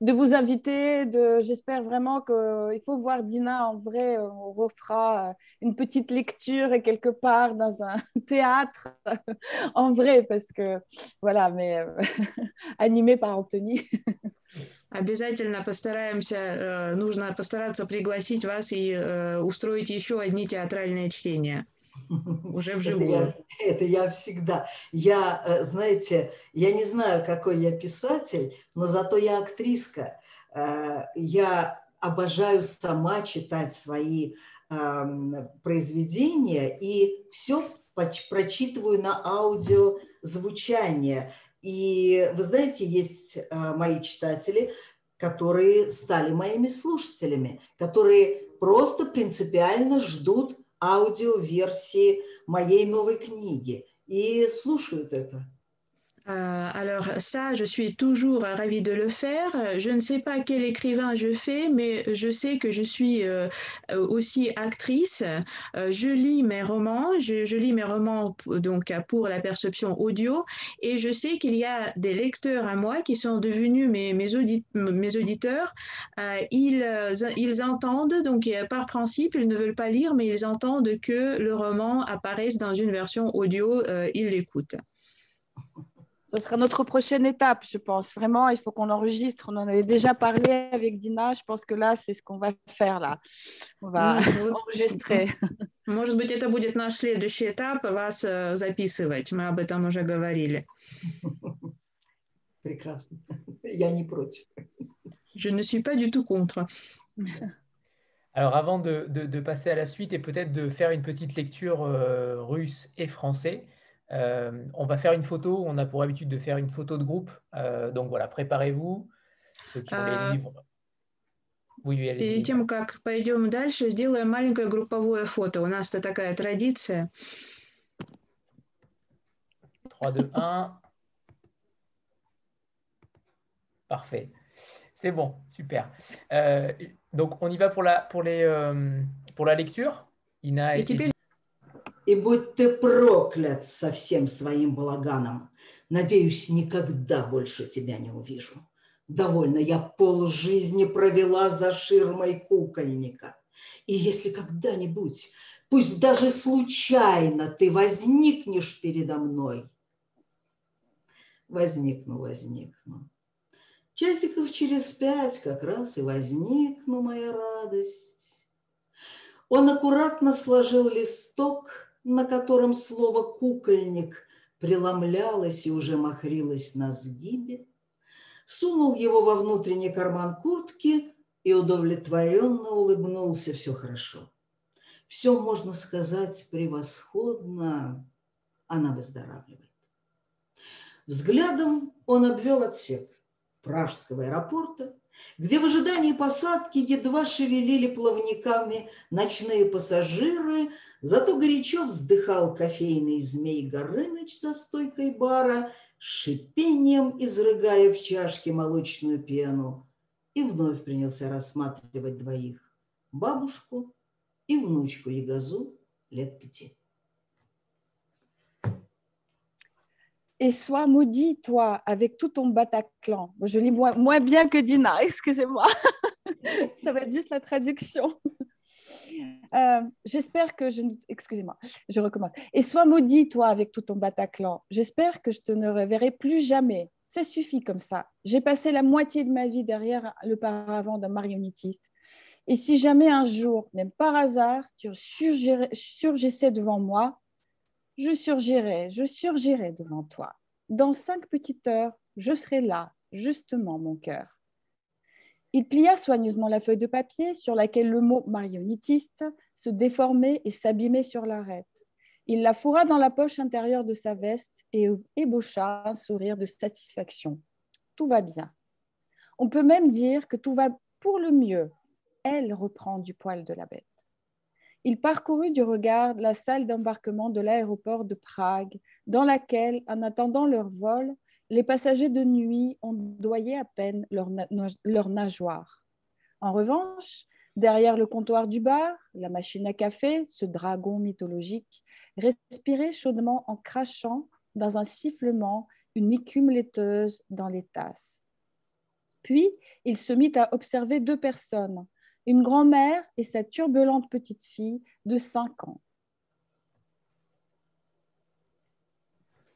de vous inviter. De, j'espère vraiment qu'il faut voir Dina en vrai. On refera une petite lecture et quelque part dans un théâtre en vrai, parce que voilà, mais euh, animé par Anthony. Обязательно постараемся, э, нужно постараться пригласить вас и э, устроить еще одни театральные чтения. Уже вживую. Это я, это я всегда. Я, э, знаете, я не знаю, какой я писатель, но зато я актриска. Э, я обожаю сама читать свои произведения и все прочитываю на аудио звучание. И вы знаете, есть э, мои читатели, которые стали моими слушателями, которые просто принципиально ждут аудиоверсии моей новой книги и слушают это. Euh, alors ça, je suis toujours ravie de le faire. Je ne sais pas quel écrivain je fais, mais je sais que je suis euh, aussi actrice. Euh, je lis mes romans, je, lis mes romans donc pour la perception audio, et je sais qu'il y a des lecteurs à moi qui sont devenus mes auditeurs. ils, ils entendent, donc par principe, ils ne veulent pas lire, mais ils entendent que le roman apparaisse dans une version audio, ils l'écoutent. Ce sera notre prochaine étape, je pense. Vraiment, il faut qu'on enregistre. On en avait déjà parlé avec Dina. Je pense que là, c'est ce qu'on va faire là. On va enregistrer. Может быть, это будет наш следующий этап, вас э, записывать. Мы об этом уже говорили. Прекрасно. Я не против. Je ne suis pas du tout contre. Alors, avant de, de, de passer à la suite et peut-être de faire une petite lecture euh, russe et français, euh, on va faire une photo. On a pour habitude de faire une photo de groupe. Euh, donc voilà, préparez-vous. Ceux qui ont les livres. Oui, oui, Перед тем, как пойдем дальше, сделаем маленькое групповое фото. У нас это такая традиция. 3, 2, 1. Parfait. C'est bon, super. Euh, donc, on y va pour la, pour les, euh, pour la lecture. Ina et, et, и будь ты проклят со всем своим балаганом. Надеюсь, никогда больше тебя не увижу. Довольно я полжизни провела за ширмой кукольника. И если когда-нибудь, пусть даже случайно, ты возникнешь передо мной, возникну, возникну. Часиков через пять как раз и возникну, моя радость. Он аккуратно сложил листок, на котором слово «кукольник» преломлялось и уже махрилось на сгибе, сунул его во внутренний карман куртки и удовлетворенно улыбнулся. Все хорошо. Все, можно сказать, превосходно. Она выздоравливает. Взглядом он обвел отсек пражского аэропорта, где в ожидании посадки едва шевелили плавниками ночные пассажиры, зато горячо вздыхал кофейный змей Горыныч за стойкой бара – шипением изрыгая в чашке молочную пену, и вновь принялся рассматривать двоих – бабушку и внучку Ягазу лет пяти. Et sois maudit, toi, avec tout ton Bataclan. Je lis moins, bien que Dina, excusez-moi. Ça va être juste la traduction. Euh, j'espère que je. Excusez-moi, je recommence. Et sois maudit, toi, avec tout ton Bataclan. J'espère que je te ne reverrai plus jamais. Ça suffit comme ça. J'ai passé la moitié de ma vie derrière le paravent d'un marionnettiste. Et si jamais un jour, même par hasard, tu surgissais devant moi, je surgirais, je surgirais devant toi. Dans cinq petites heures, je serai là, justement, mon cœur. Il plia soigneusement la feuille de papier sur laquelle le mot marionnettiste se déformait et s'abîmait sur l'arête. Il la fourra dans la poche intérieure de sa veste et ébaucha un sourire de satisfaction. Tout va bien. On peut même dire que tout va pour le mieux. Elle reprend du poil de la bête. Il parcourut du regard la salle d'embarquement de l'aéroport de Prague, dans laquelle, en attendant leur vol, les passagers de nuit ondoyaient à peine leurs leur nageoires. En revanche, derrière le comptoir du bar, la machine à café, ce dragon mythologique, respirait chaudement en crachant dans un sifflement une écume laiteuse dans les tasses. Puis, il se mit à observer deux personnes, une grand-mère et sa turbulente petite fille de cinq ans.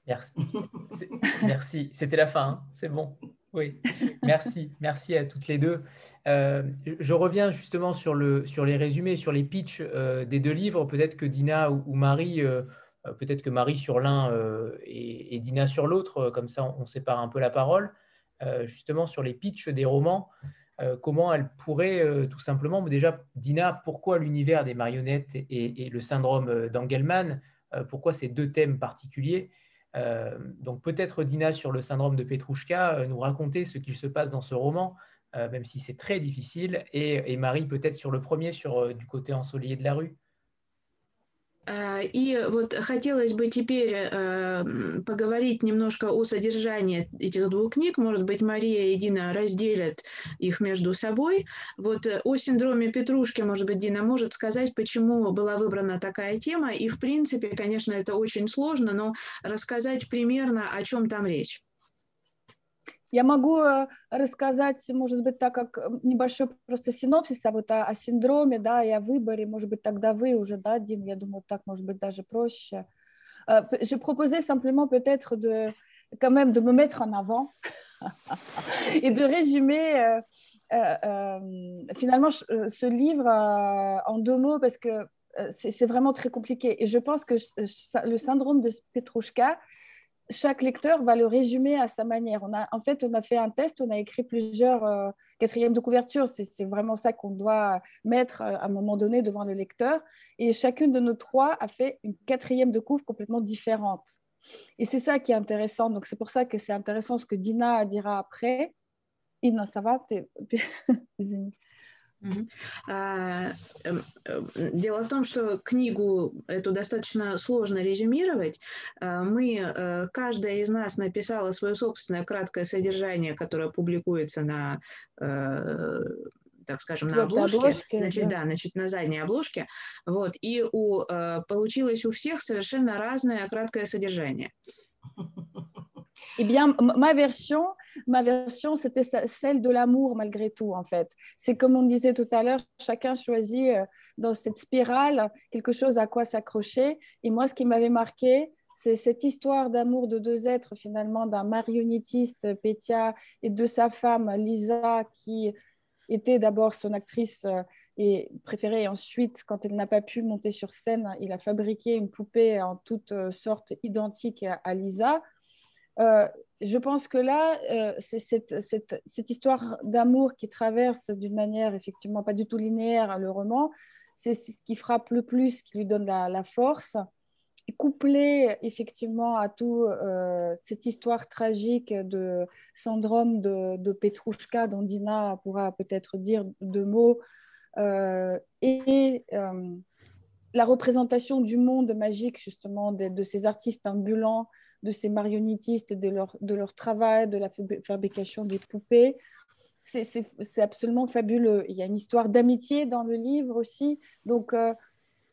Merci. Merci. C'était la fin, hein. c'est bon. Oui, merci. Merci à toutes les deux. Euh, je reviens justement sur, le, sur les résumés, sur les pitchs euh, des deux livres. Peut-être que Dina ou, Marie, euh, peut-être que Marie sur l'un et, Dina sur l'autre, comme ça on, sépare un peu la parole. justement sur les pitchs des romans, comment elle pourrait tout simplement, déjà Dina, pourquoi l'univers des marionnettes et, le syndrome d'Engelmann Pourquoi ces deux thèmes particuliers euh, donc peut-être Dina sur le syndrome de Petrouchka euh, nous raconter ce qu'il se passe dans ce roman, euh, même si c'est très difficile, et, Marie peut-être sur le premier, du côté ensoleillé de la rue. И вот хотелось бы теперь поговорить немножко о содержании этих двух книг. Может быть, Мария и Дина разделят их между собой. Вот о синдроме Петрушки, может быть, Дина может сказать, почему была выбрана такая тема. И, в принципе, конечно, это очень сложно, но рассказать примерно, о чем там речь. Я могу э, рассказать, может быть, так как небольшой просто синопсис а вот о, о синдроме, да, и о выборе, может быть, тогда вы уже, да, Дим, я думаю, так может быть даже проще. Euh, je proposais simplement peut-être de, quand même de me mettre en avant et de résumer euh, euh, euh, finalement ce livre en deux mots parce que c'est vraiment très compliqué. Et je pense que le syndrome de Petrouchka, chaque lecteur va le résumer à sa manière. On a, en fait, on a fait un test, on a écrit plusieurs quatrièmes de couverture. C'est vraiment ça qu'on doit mettre à un moment donné devant le lecteur. Et chacune de nos trois a fait une quatrième de couve complètement différente. Et c'est ça qui est intéressant. Donc, c'est pour ça que c'est intéressant ce que Dina dira après. Inna, ça va? Дело в том, что книгу эту достаточно сложно резюмировать. Мы, каждая из нас написала свое собственное краткое содержание, которое публикуется на так скажем, на обложке, значит, да. да, значит, на задней обложке, вот, и у, э, получилось у всех совершенно разное краткое содержание. Eh bien, ma version, ma version, c'était celle de l'amour malgré tout, en fait. C'est comme on disait tout à l'heure, chacun choisit euh, dans cette spirale quelque chose à quoi s'accrocher. Et moi, ce qui m'avait marqué, c'est cette histoire d'amour de deux êtres, finalement, d'un marionnettiste, Petia, et de sa femme, Lisa, qui était d'abord son actrice euh, et préférée. Et ensuite, quand elle n'a pas pu monter sur scène, il a fabriqué une poupée en toutes euh, sortes identique à, Lisa. Euh, je pense que là, c'est cette, histoire d'amour qui traverse d'une manière effectivement pas du tout linéaire le roman. C'est ce qui frappe le plus, qui lui donne la, force couplé effectivement à tout euh, cette histoire tragique de syndrome de, de, Petrouchka, dont Dina pourra peut-être dire deux mots, euh, et euh, la représentation du monde magique justement de, ces artistes ambulants, de ces marionnettistes, de leur, de leur travail, de la fabrication des poupées. C'est absolument fabuleux. Il y a une histoire d'amitié dans le livre aussi. Donc,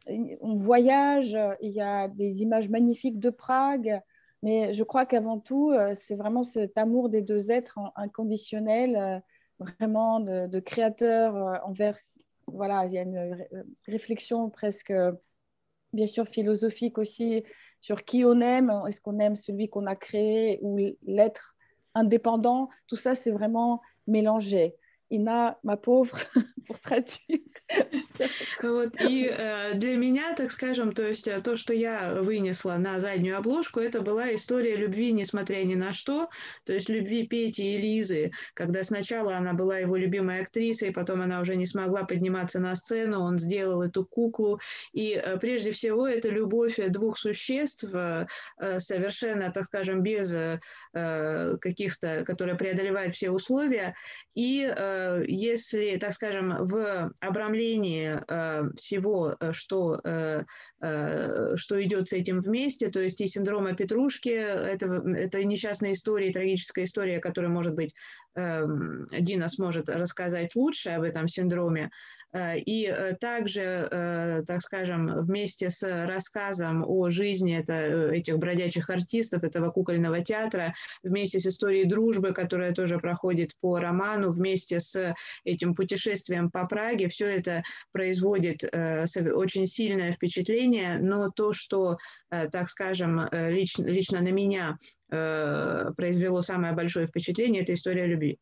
on voyage, il y a des images magnifiques de Prague, mais je crois qu'avant tout, euh, c'est vraiment cet amour des deux êtres inconditionnel, euh, vraiment de, créateur euh, envers. Voilà, il y a une réflexion presque, bien sûr, philosophique aussi sur qui on aime. Est-ce qu'on aime celui qu'on a créé ou l'être indépendant Tout ça, c'est vraiment mélangé. Ина, ma pauvre, pour. Вот, и э, для меня, так скажем, то есть э, то, что я вынесла на заднюю обложку, это была история любви, несмотря ни на что, то есть любви Пети и Лизы, когда сначала она была его любимой актрисой, потом она уже не смогла подниматься на сцену, он сделал эту куклу, и э, прежде всего это любовь двух существ, э, э совершенно, так скажем, без э, каких-то, которые преодолевают все условия, и э, Э, если, так скажем, в обрамлении э, всего, э, что, что идет с этим вместе, то есть и синдрома Петрушки, это, это несчастная история, трагическая история, которая, может быть, эм, Дина сможет рассказать лучше об этом синдроме, Э, и э, также, э, так скажем, вместе с рассказом о жизни это, этих бродячих артистов, этого кукольного театра, вместе с историей дружбы, которая тоже проходит по роману, вместе с этим путешествием по Праге, все это производит очень сильное впечатление, но то, что, так скажем, лично, лично на меня произвело самое большое впечатление, это история любви.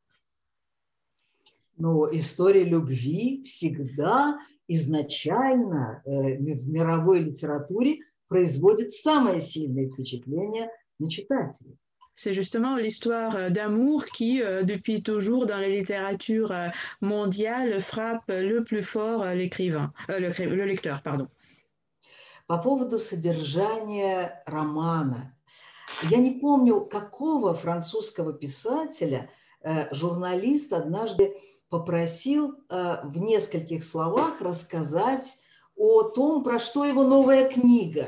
Но история любви всегда изначально э, в мировой литературе производит самое сильное впечатление на читателя. C'est justement l'histoire d'amour qui, euh, depuis toujours dans la littérature euh, mondiale, frappe le plus fort l'écrivain, euh, le, le lecteur, pardon. По поводу содержания романа. Я не помню, какого французского писателя журналист однажды попросил э, в нескольких словах рассказать о том, про что его новая книга.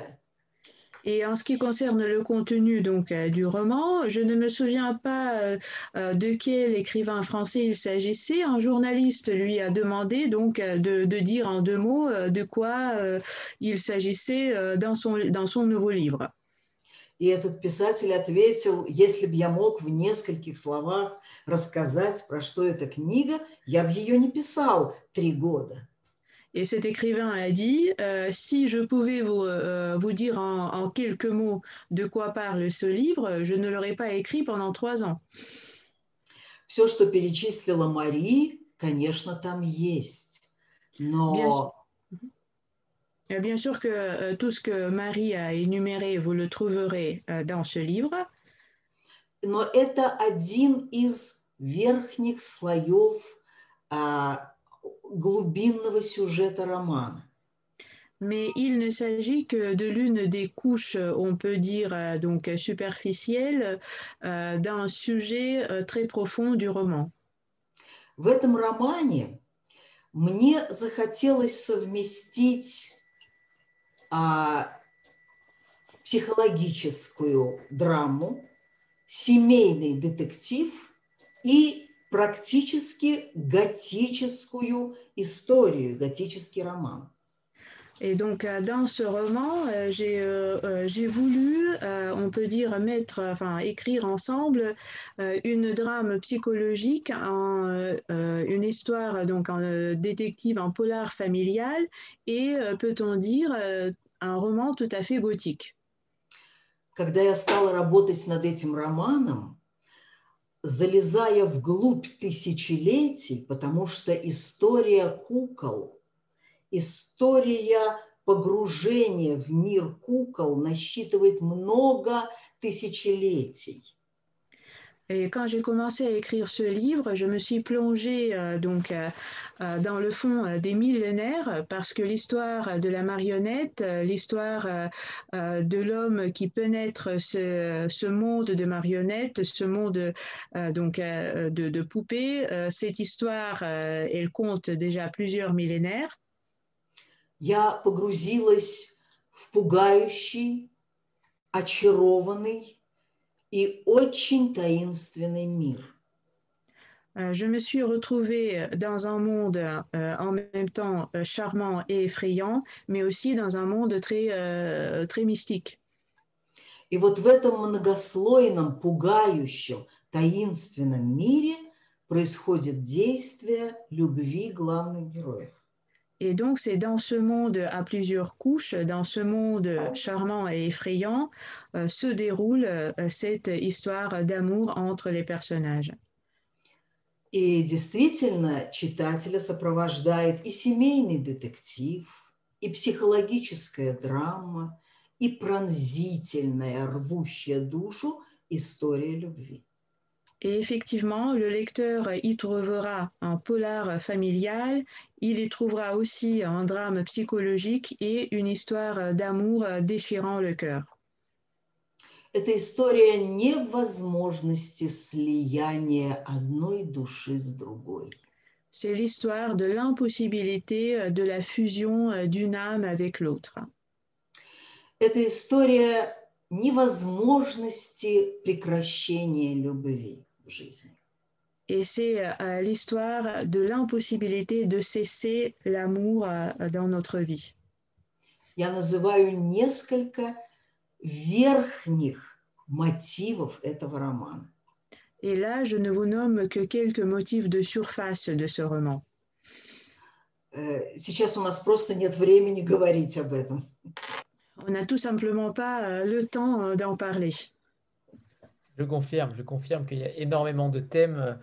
Et en ce qui concerne le contenu donc euh, du roman, je ne me souviens pas euh, euh, de quel écrivain français il s'agissait. Un journaliste lui a demandé donc de, de dire en deux mots de quoi il s'agissait dans son, dans son nouveau livre. И этот писатель ответил, если бы я мог в нескольких словах рассказать, про что эта книга, я бы ее не писал три года. Et cet écrivain a dit, euh, si je pouvais vous, euh, vous dire en, en, quelques mots de quoi parle ce livre, je ne l'aurais pas écrit pendant trois ans. Все, что перечислила Мари, конечно, там есть. Но... Bien, bien sûr que euh, tout ce que Marie a énuméré, vous le trouverez euh, dans ce livre. Но это один из верхних слоев а, глубинного сюжета романа. Mais il ne s'agit que de l'une des couches, on peut dire euh, donc superficielles, euh, d'un sujet euh, très profond du roman. В этом романе мне захотелось совместить А, психологическую драму, семейный детектив и практически готическую историю, готический роман. Et donc, euh, dans ce roman, euh, euh, j'ai voulu, on peut dire, mettre, enfin, écrire ensemble une drame psychologique, en, une histoire, donc, en détective, en polar familial, et, peut-on dire, un roman tout à fait gothique. Когда я стала работать над этим романом, залезая вглубь тысячелетий, потому что история кукол – история погружения в мир кукол насчитывает много тысячелетий. Et quand j'ai commencé à écrire ce livre, je me suis plongée euh, donc euh, euh, dans le fond euh, des millénaires parce que l'histoire de la marionnette, euh, l'histoire euh, de l'homme qui pénètre ce, ce, monde de marionnettes, ce monde donc de, de poupées, cette histoire, elle compte déjà plusieurs millénaires. Я погрузилась в пугающий, очарованный и очень таинственный мир. Je me suis retrouvée dans un monde euh, en même temps euh, charmant et effrayant, mais aussi dans un monde très, euh, très mystique. И вот в этом многослойном, пугающем, таинственном мире происходит действие любви главных героев. Et donc, c'est dans ce monde à plusieurs couches, dans ce monde charmant et effrayant, euh, se déroule euh, cette histoire d'amour entre les personnages. И действительно, читателя сопровождает и семейный детектив, и психологическая драма, и пронзительная, рвущая душу история любви. Et effectivement, le lecteur y trouvera un polar familial, il y trouvera aussi un drame psychologique et une histoire d'amour déchirant le cœur. Это история невозможности слияния одной души с другой. C'est l'histoire de l'impossibilité de la fusion d'une âme avec l'autre. Это история невозможности прекращения любви. Et c'est euh, l'histoire de l'impossibilité de cesser l'amour euh, dans notre vie. Я называю несколько верхних мотивов этого романа. Et là, je ne vous nomme que quelques motifs de surface de ce roman. Э, сейчас у нас просто нет времени говорить об этом. On n'a tout simplement pas euh, le temps d'en parler. Je confirme, je confirme qu'il y a énormément de thèmes euh,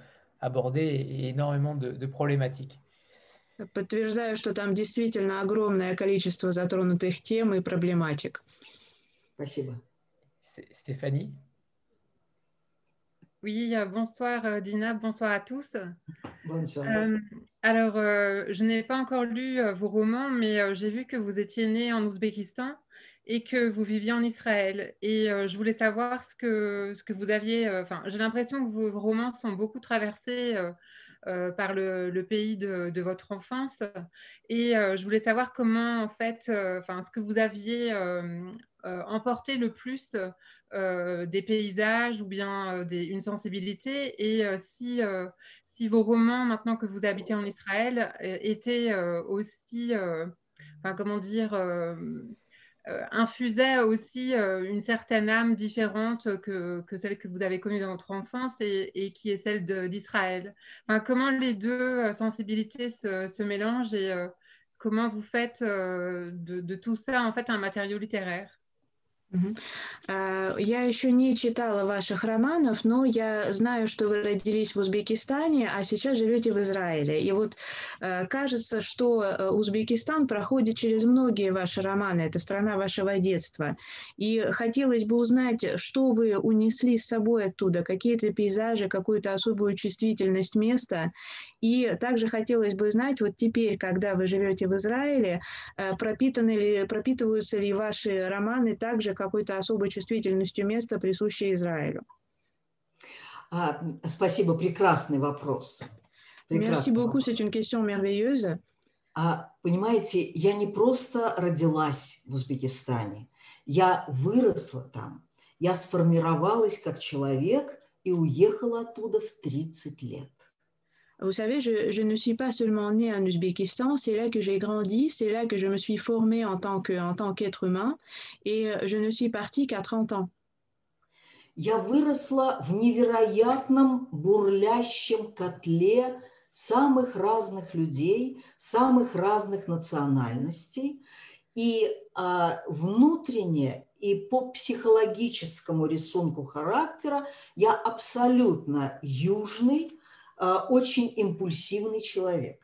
abordés et énormément de, de problématiques. Подтверждаю, что там действительно огромное количество затронутых тем и проблематик. Спасибо. Stéphanie Oui, euh, bonsoir euh, Dina, bonsoir à tous. Bonsoir. Euh, alors, euh, je n'ai pas encore lu euh, vos romans, mais j'ai vu que vous étiez né en Ouzbékistan et que vous viviez en Israël. Et euh, je voulais savoir ce que, ce que vous aviez. Euh, enfin, j'ai l'impression que vos romans sont beaucoup traversés euh, par le, pays de, votre enfance. Et je voulais savoir comment, en fait, enfin, ce que vous aviez emporté le plus des paysages ou bien une sensibilité. Et si, si vos romans, maintenant que vous habitez en Israël, étaient aussi, comment dire, infusait aussi euh, une certaine âme différente que, celle que vous avez connue dans votre enfance et, qui est celle d'Israël. Comment les deux euh, sensibilités se, se mélangent et comment vous faites de, de, tout ça en fait un matériau littéraire? Я еще не читала ваших романов, но я знаю, что вы родились в Узбекистане, а сейчас живете в Израиле. И вот кажется, что Узбекистан проходит через многие ваши романы. Это страна вашего детства. И хотелось бы узнать, что вы унесли с собой оттуда, какие-то пейзажи, какую-то особую чувствительность места. И также хотелось бы знать, вот теперь, когда вы живете в Израиле, пропитаны ли, пропитываются ли ваши романы так же, какой-то особой чувствительностью места, присущее Израилю? А, спасибо, прекрасный вопрос. Прекрасный Merci beaucoup, c'est une question merveilleuse. А, понимаете, я не просто родилась в Узбекистане, я выросла там, я сформировалась как человек и уехала оттуда в 30 лет. Vous savez, je, je, ne suis pas seulement née en Ouzbékistan, c'est là que j'ai grandi, c'est là que je me suis formée en tant qu'être humain, et euh, je ne suis partie qu'à 30 ans. Я выросла в невероятном бурлящем котле самых разных людей, самых разных национальностей, и а, внутренне и по психологическому рисунку характера я абсолютно южный, очень импульсивный человек.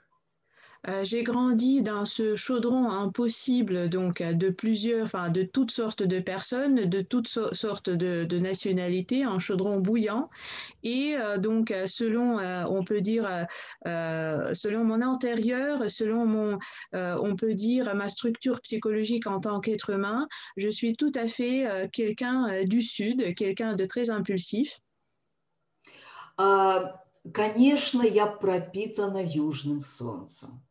J'ai grandi dans ce chaudron impossible, donc de plusieurs, enfin de toutes sortes de personnes, de toutes sortes de, de nationalités, un chaudron bouillant. Et donc, selon, on peut dire, selon mon intérieur, selon mon, on peut dire, ma structure psychologique en tant qu'être humain, je suis tout à fait quelqu'un du Sud, quelqu'un de très impulsif. Конечно, я пропитана южным солнцем.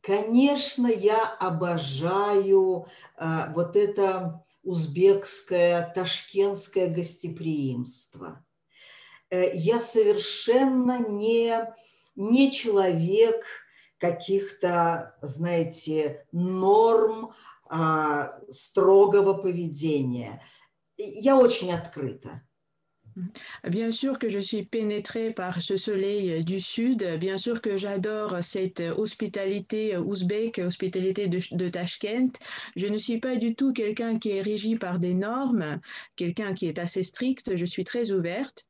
Конечно, я обожаю э, вот это узбекское, ташкентское гостеприимство. Э, я совершенно не, не человек каких-то, знаете, норм э, строгого поведения. Я очень открыта. Bien sûr que je suis pénétrée par ce soleil du sud, bien sûr que j'adore cette hospitalité ouzbek, hospitalité de, de, Tashkent. Je ne suis pas du tout quelqu'un qui est régi par des normes, quelqu'un qui est assez strict, je suis très ouverte.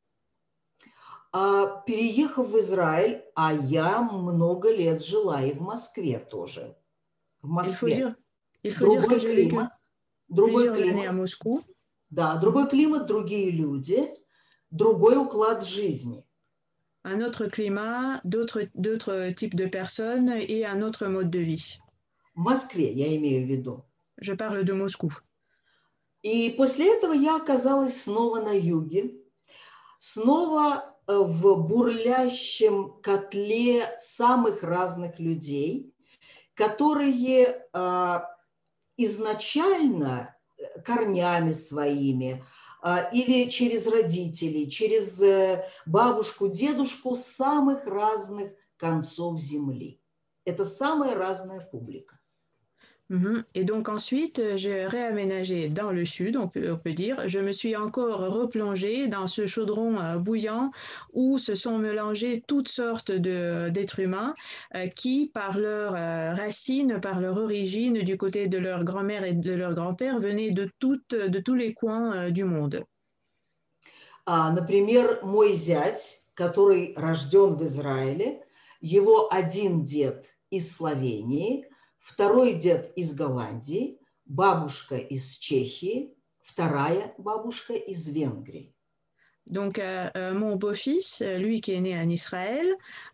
А, переехав в Израиль, а я много лет жила и в Москве тоже. В Москве. Il faut dire, il faut другой dire que j'ai vécu другой климат. années à Moscou. Да, другой климат, другие люди – другой уклад жизни. Un autre climat, d'autres types de personnes et un autre mode de vie. В Москве, я имею в виду. Je parle de Moscou. И после этого я оказалась снова на юге, снова э, в бурлящем котле самых разных людей, которые э, изначально э, корнями своими, или через родителей, через бабушку, дедушку самых разных концов земли. Это самая разная публика. Et donc ensuite, j'ai réaménagé dans le sud, on peut, on peut, dire. Je me suis encore replongée dans ce chaudron bouillant où se sont mélangées toutes sortes d'êtres humains qui, par leurs racines, par leur origine, du côté de leur grand-mère et de leur grand-père, venaient de, toutes, de tous les coins du monde. А, например, мой зять, который рожден в Израиле, его один дед из Словении – второй дед из Голландии, бабушка из Чехии, вторая бабушка из Венгрии. Donc, euh, euh, mon beau-fils, lui qui est né en Israël,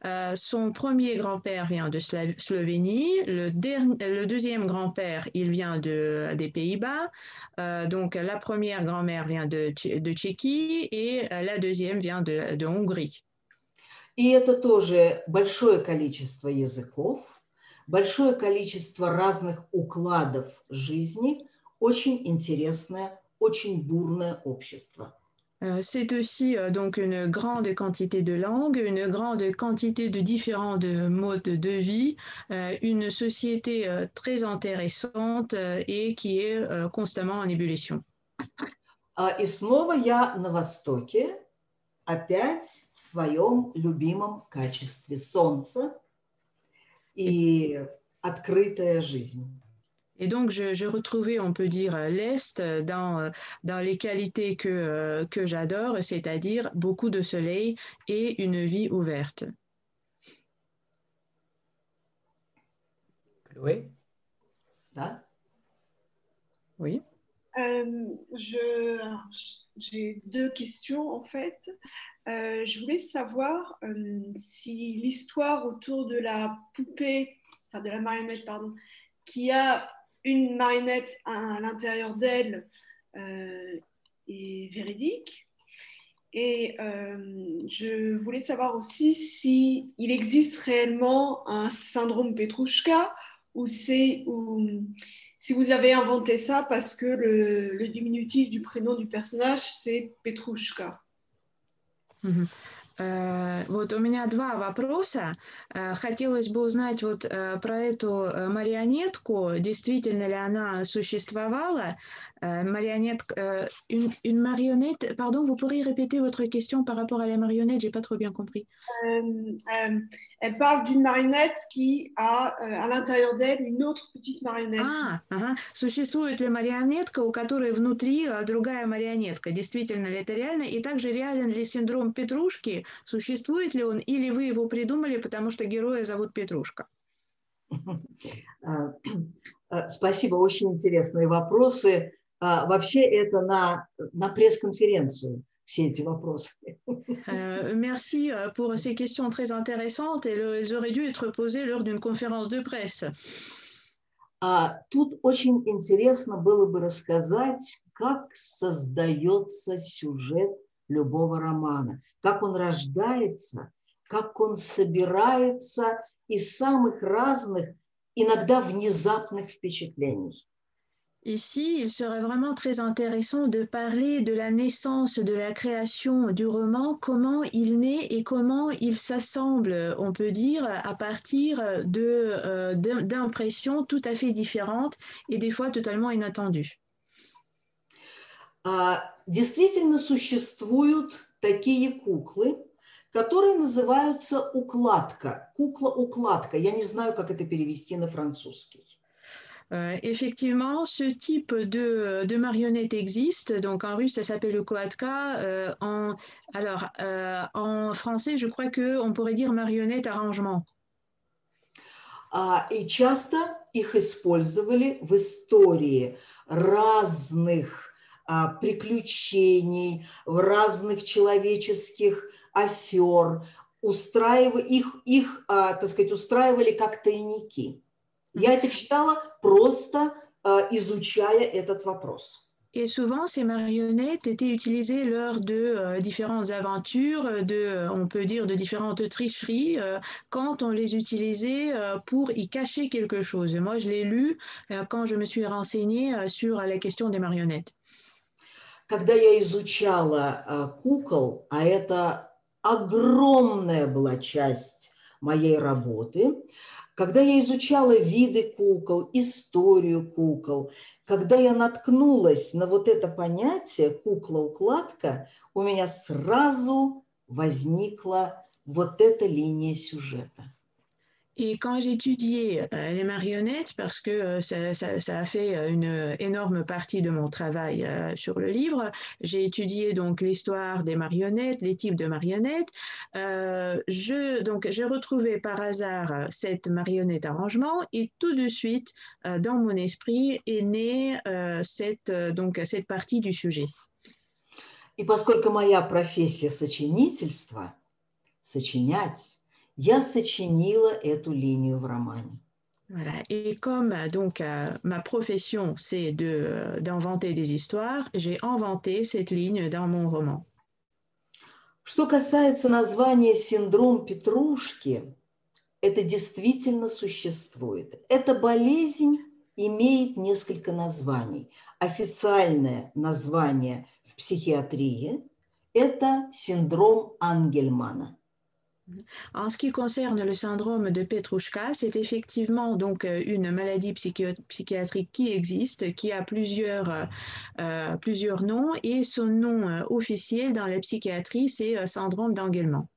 euh, son premier grand-père vient de Slovénie, le, le deuxième grand-père, il vient de, des Pays-Bas, euh, donc la première grand-mère vient de, de Tchéquie et euh, la deuxième vient de, de Hongrie. И это тоже большое количество языков, Большое количество разных укладов жизни, очень интересное, очень бурное общество. Euh, c'est aussi euh, donc une grande quantité de langues, une grande quantité de différents de modes de vie, euh, une société très intéressante et qui est constamment en ébullition. И снова я на Востоке, опять в своем любимом качестве солнца, и открытая жизнь. Et donc, je, je, retrouvais, on peut dire, l'Est dans, dans les qualités que, que j'adore, c'est-à-dire beaucoup de soleil et une vie ouverte. Chloé Да? Oui. Euh, J'ai deux questions en fait. Euh, je voulais savoir euh, si l'histoire autour de la poupée, enfin de la marionnette, pardon, qui a une marionnette à, l'intérieur d'elle euh, est véridique. Et je voulais savoir aussi si existe réellement un syndrome Petrouchka ou c'est si vous avez inventé ça parce que le, diminutif du prénom du personnage c'est Petrouchka. Mm -hmm. Э, вот у меня два вопроса. Э, хотелось бы узнать вот э, про эту марионетку, действительно ли она существовала. Marionnette, une, une, marionnette, pardon, vous pourriez répéter votre question par rapport à la marionnette, j'ai pas trop bien compris. elle parle d'une marionnette qui a à l'intérieur d'elle une autre petite marionnette. А, ага. Существует ли марионетка, у которой внутри другая марионетка? Действительно ли это реально? И также реален ли синдром Петрушки, существует ли он, или вы его придумали, потому что героя зовут Петрушка? Спасибо, очень интересные вопросы. Вообще это на, на пресс-конференцию все эти вопросы. merci pour ces questions très intéressantes elles auraient dû être posées lors d'une conférence de presse. Тут очень интересно было бы рассказать, как создается сюжет любого романа, как он рождается, как он собирается из самых разных, иногда внезапных впечатлений. Ici, il serait vraiment très intéressant de parler de la naissance, de la création du roman, comment il naît et comment il s'assemble, on peut dire, à partir de, euh, d'impressions tout à fait différentes et des fois totalement inattendues. Действительно существуют такие куклы, которые называются укладка. Кукла-укладка. Я не знаю, как это перевести на французский. effectivement, ce type de, de, marionnette existe. Donc en russe, ça s'appelle ukladka. Euh, en, alors, euh, en français, je crois qu'on pourrait dire marionnette arrangement. И часто их использовали в истории разных приключений, в разных человеческих афер, устраивали, их, их так сказать, устраивали как тайники. Я это читала просто изучая этот вопрос. Et souvent, ces marionnettes étaient utilisées lors de euh, différentes aventures, de, euh, on peut dire de différentes tricheries, euh, quand on les utilisait euh, pour y cacher quelque chose. Moi, je l'ai lu euh, quand je me suis renseignée euh, sur la question des marionnettes. Когда я изучала кукол, а это огромная была часть моей работы, когда я изучала виды кукол, историю кукол, когда я наткнулась на вот это понятие кукла-укладка, у меня сразу возникла вот эта линия сюжета. Et quand j'étudiais euh, les marionnettes, parce que euh, ça, ça, ça, a fait euh, une énorme partie de mon travail euh, sur le livre, j'ai étudié donc l'histoire des marionnettes, les types de marionnettes. Euh, je, donc, j'ai retrouvé par hasard cette marionnette arrangement et tout de suite, dans mon esprit, est née cette, donc, cette partie du sujet. И поскольку моя профессия сочинительство, сочинять, я сочинила эту линию в романе. Voilà. Et comme donc euh, ma profession c'est de d'inventer des histoires, j'ai inventé cette ligne dans mon roman. Что касается названия синдром Петрушки, это действительно существует. Эта болезнь имеет несколько названий. Официальное название в психиатрии – это синдром Ангельмана – En ce qui concerne le syndrome de Petrouchka, c'est effectivement donc euh, une maladie psychiatrique qui existe, qui a plusieurs, euh, euh, plusieurs noms et son nom officiel dans la psychiatrie, c'est syndrome d'Engelmann.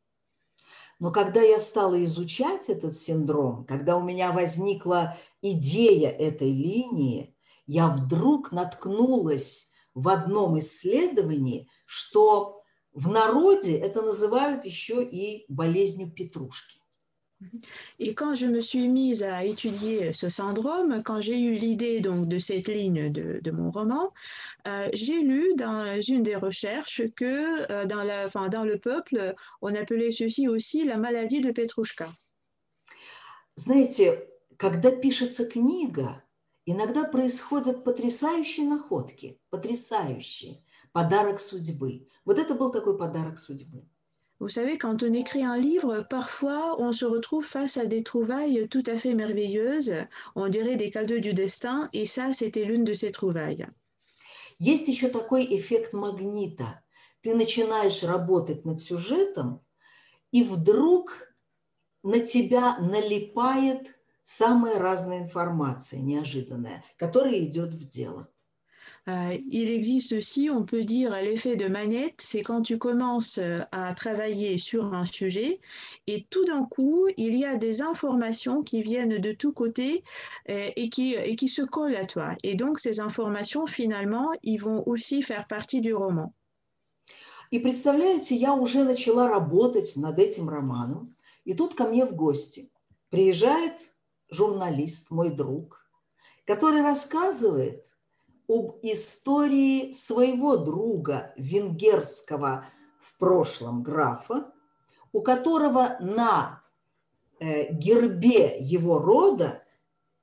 Но когда я стала изучать этот синдром, когда у меня возникла идея этой линии, я вдруг наткнулась в одном исследовании, что в народе это называют еще и болезнью петрушки. Et quand je me suis mise à étudier ce syndrome, quand j'ai eu l'idée donc de cette ligne de, de mon roman, euh, j'ai lu dans une des recherches que euh, dans, la, enfin, dans le peuple, on appelait ceci aussi la maladie de Petrushka. Знаете, когда пишется книга, иногда происходят потрясающие находки, потрясающие. Подарок судьбы. Вот это был такой подарок судьбы. Vous savez, quand on écrit un livre, parfois on se retrouve face à des trouvailles tout à fait merveilleuses, on dirait des cadeaux du destin, et ça, c'était l'une de ces trouvailles. Есть еще такой эффект магнита. Ты начинаешь работать над сюжетом, и вдруг на тебя налипает самая разная информация, неожиданная, которая идет в дело. Euh, il existe aussi, on peut dire, l'effet de manette, c'est quand tu commences euh, à travailler sur un sujet et tout d'un coup, il y a des informations qui viennent de tous côtés euh, et, qui, et qui se collent à toi. Et donc, ces informations, finalement, ils vont aussi faire partie du roman. И представляете, я уже начала работать над этим романом, и тут ко мне в гости приезжает журналист, мой друг, который рассказывает, об истории своего друга венгерского в прошлом графа, у которого на э, гербе его рода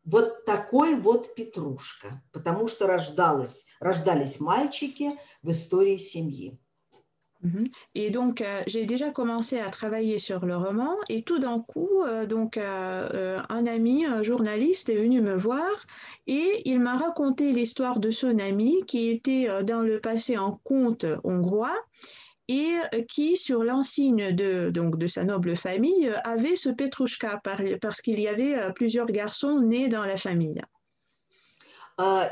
вот такой вот петрушка, потому что рождалось, рождались мальчики в истории семьи. Mhm. Et donc, euh, j'ai déjà commencé à travailler sur le roman et tout d'un coup, euh, donc, euh, un ami, un journaliste est venu me voir et il m'a raconté l'histoire de son ami qui était dans le passé en comte hongrois et qui, sur l'insigne de, donc, de sa noble famille, avait ce Petrushka parce qu'il y avait plusieurs garçons nés dans la famille.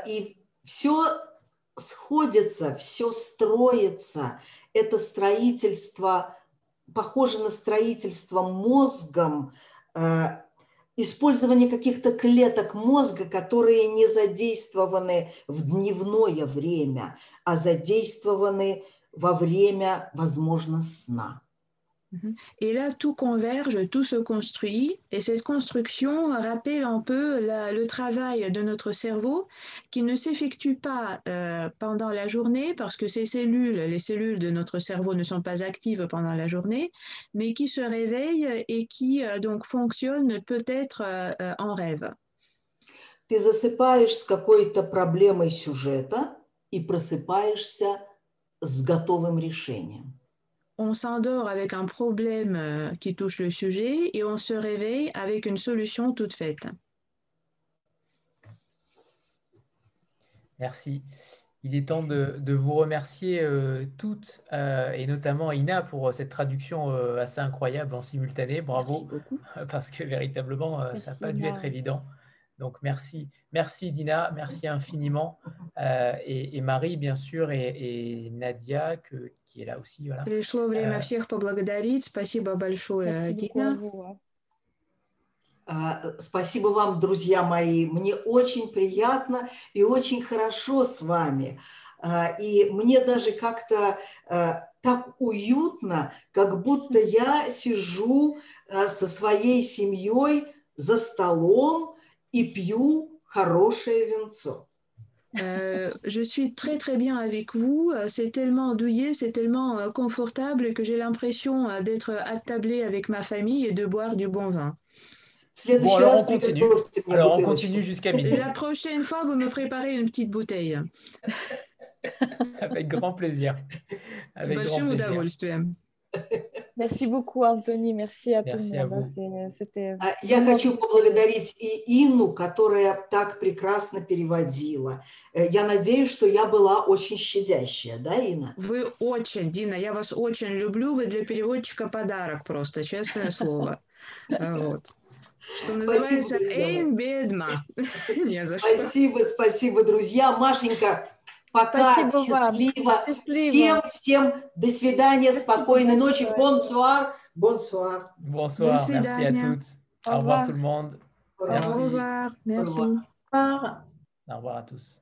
и все сходится, все строится. Это строительство, похоже на строительство мозгом, э, использование каких-то клеток мозга, которые не задействованы в дневное время, а задействованы во время, возможно, сна. Mhm. Et là, tout converge, tout se construit, et cette construction rappelle un peu le travail de notre cerveau qui ne s'effectue pas euh, pendant la journée parce que ces cellules, les cellules de notre cerveau ne sont pas actives pendant la journée, mais qui se réveillent et qui euh, donc fonctionnent peut-être euh, en rêve. Ты засыпаешь с какой-то проблемой сюжета и просыпаешься с готовым решением on s'endort avec un problème euh, qui touche le sujet et on se réveille avec une solution toute faite. Merci. Il est temps de, vous remercier euh, toutes euh, et notamment Ina pour cette traduction assez incroyable en simultané. Bravo, parce que véritablement, ça n'a pas dû être évident. Donc merci, merci Dina, merci infiniment. Et, Marie, bien sûr, et, et Nadia, que, Пришло время всех поблагодарить. Спасибо большое, Дина. Спасибо вам, друзья мои. Мне очень приятно и очень хорошо с вами. И мне даже как-то так уютно, как будто я сижу со своей семьей за столом и пью хорошее винцо. Euh, je suis très très bien avec vous. C'est tellement douillet, c'est tellement euh, confortable que j'ai l'impression euh, d'être attablé avec ma famille et de boire du bon vin. Bon, alors on continue. Alors on continue jusqu'à minuit. La prochaine fois, vous me préparez une petite bouteille. avec grand plaisir. Avec grand plaisir. Merci beaucoup, Антони. Merci à Merci tout le monde. C'était Я хочу поблагодарить и Инну, которая так прекрасно переводила. Я надеюсь, что я была очень щадящая, да, Инна? Вы очень, Дина, я вас очень люблю. Вы для переводчика подарок просто, честное слово. Вот. Что называется, Эйн Бедма. Спасибо, спасибо, друзья. Машенька, Пока, Спасибо счастливо. Вам. счастливо. Всем, всем до свидания, спасибо спокойной ночи, бонсуар, Bonsoir. Bonsoir, merci à toutes. Au, revoir. tout le monde. Au revoir, merci. Au revoir. Au revoir à tous.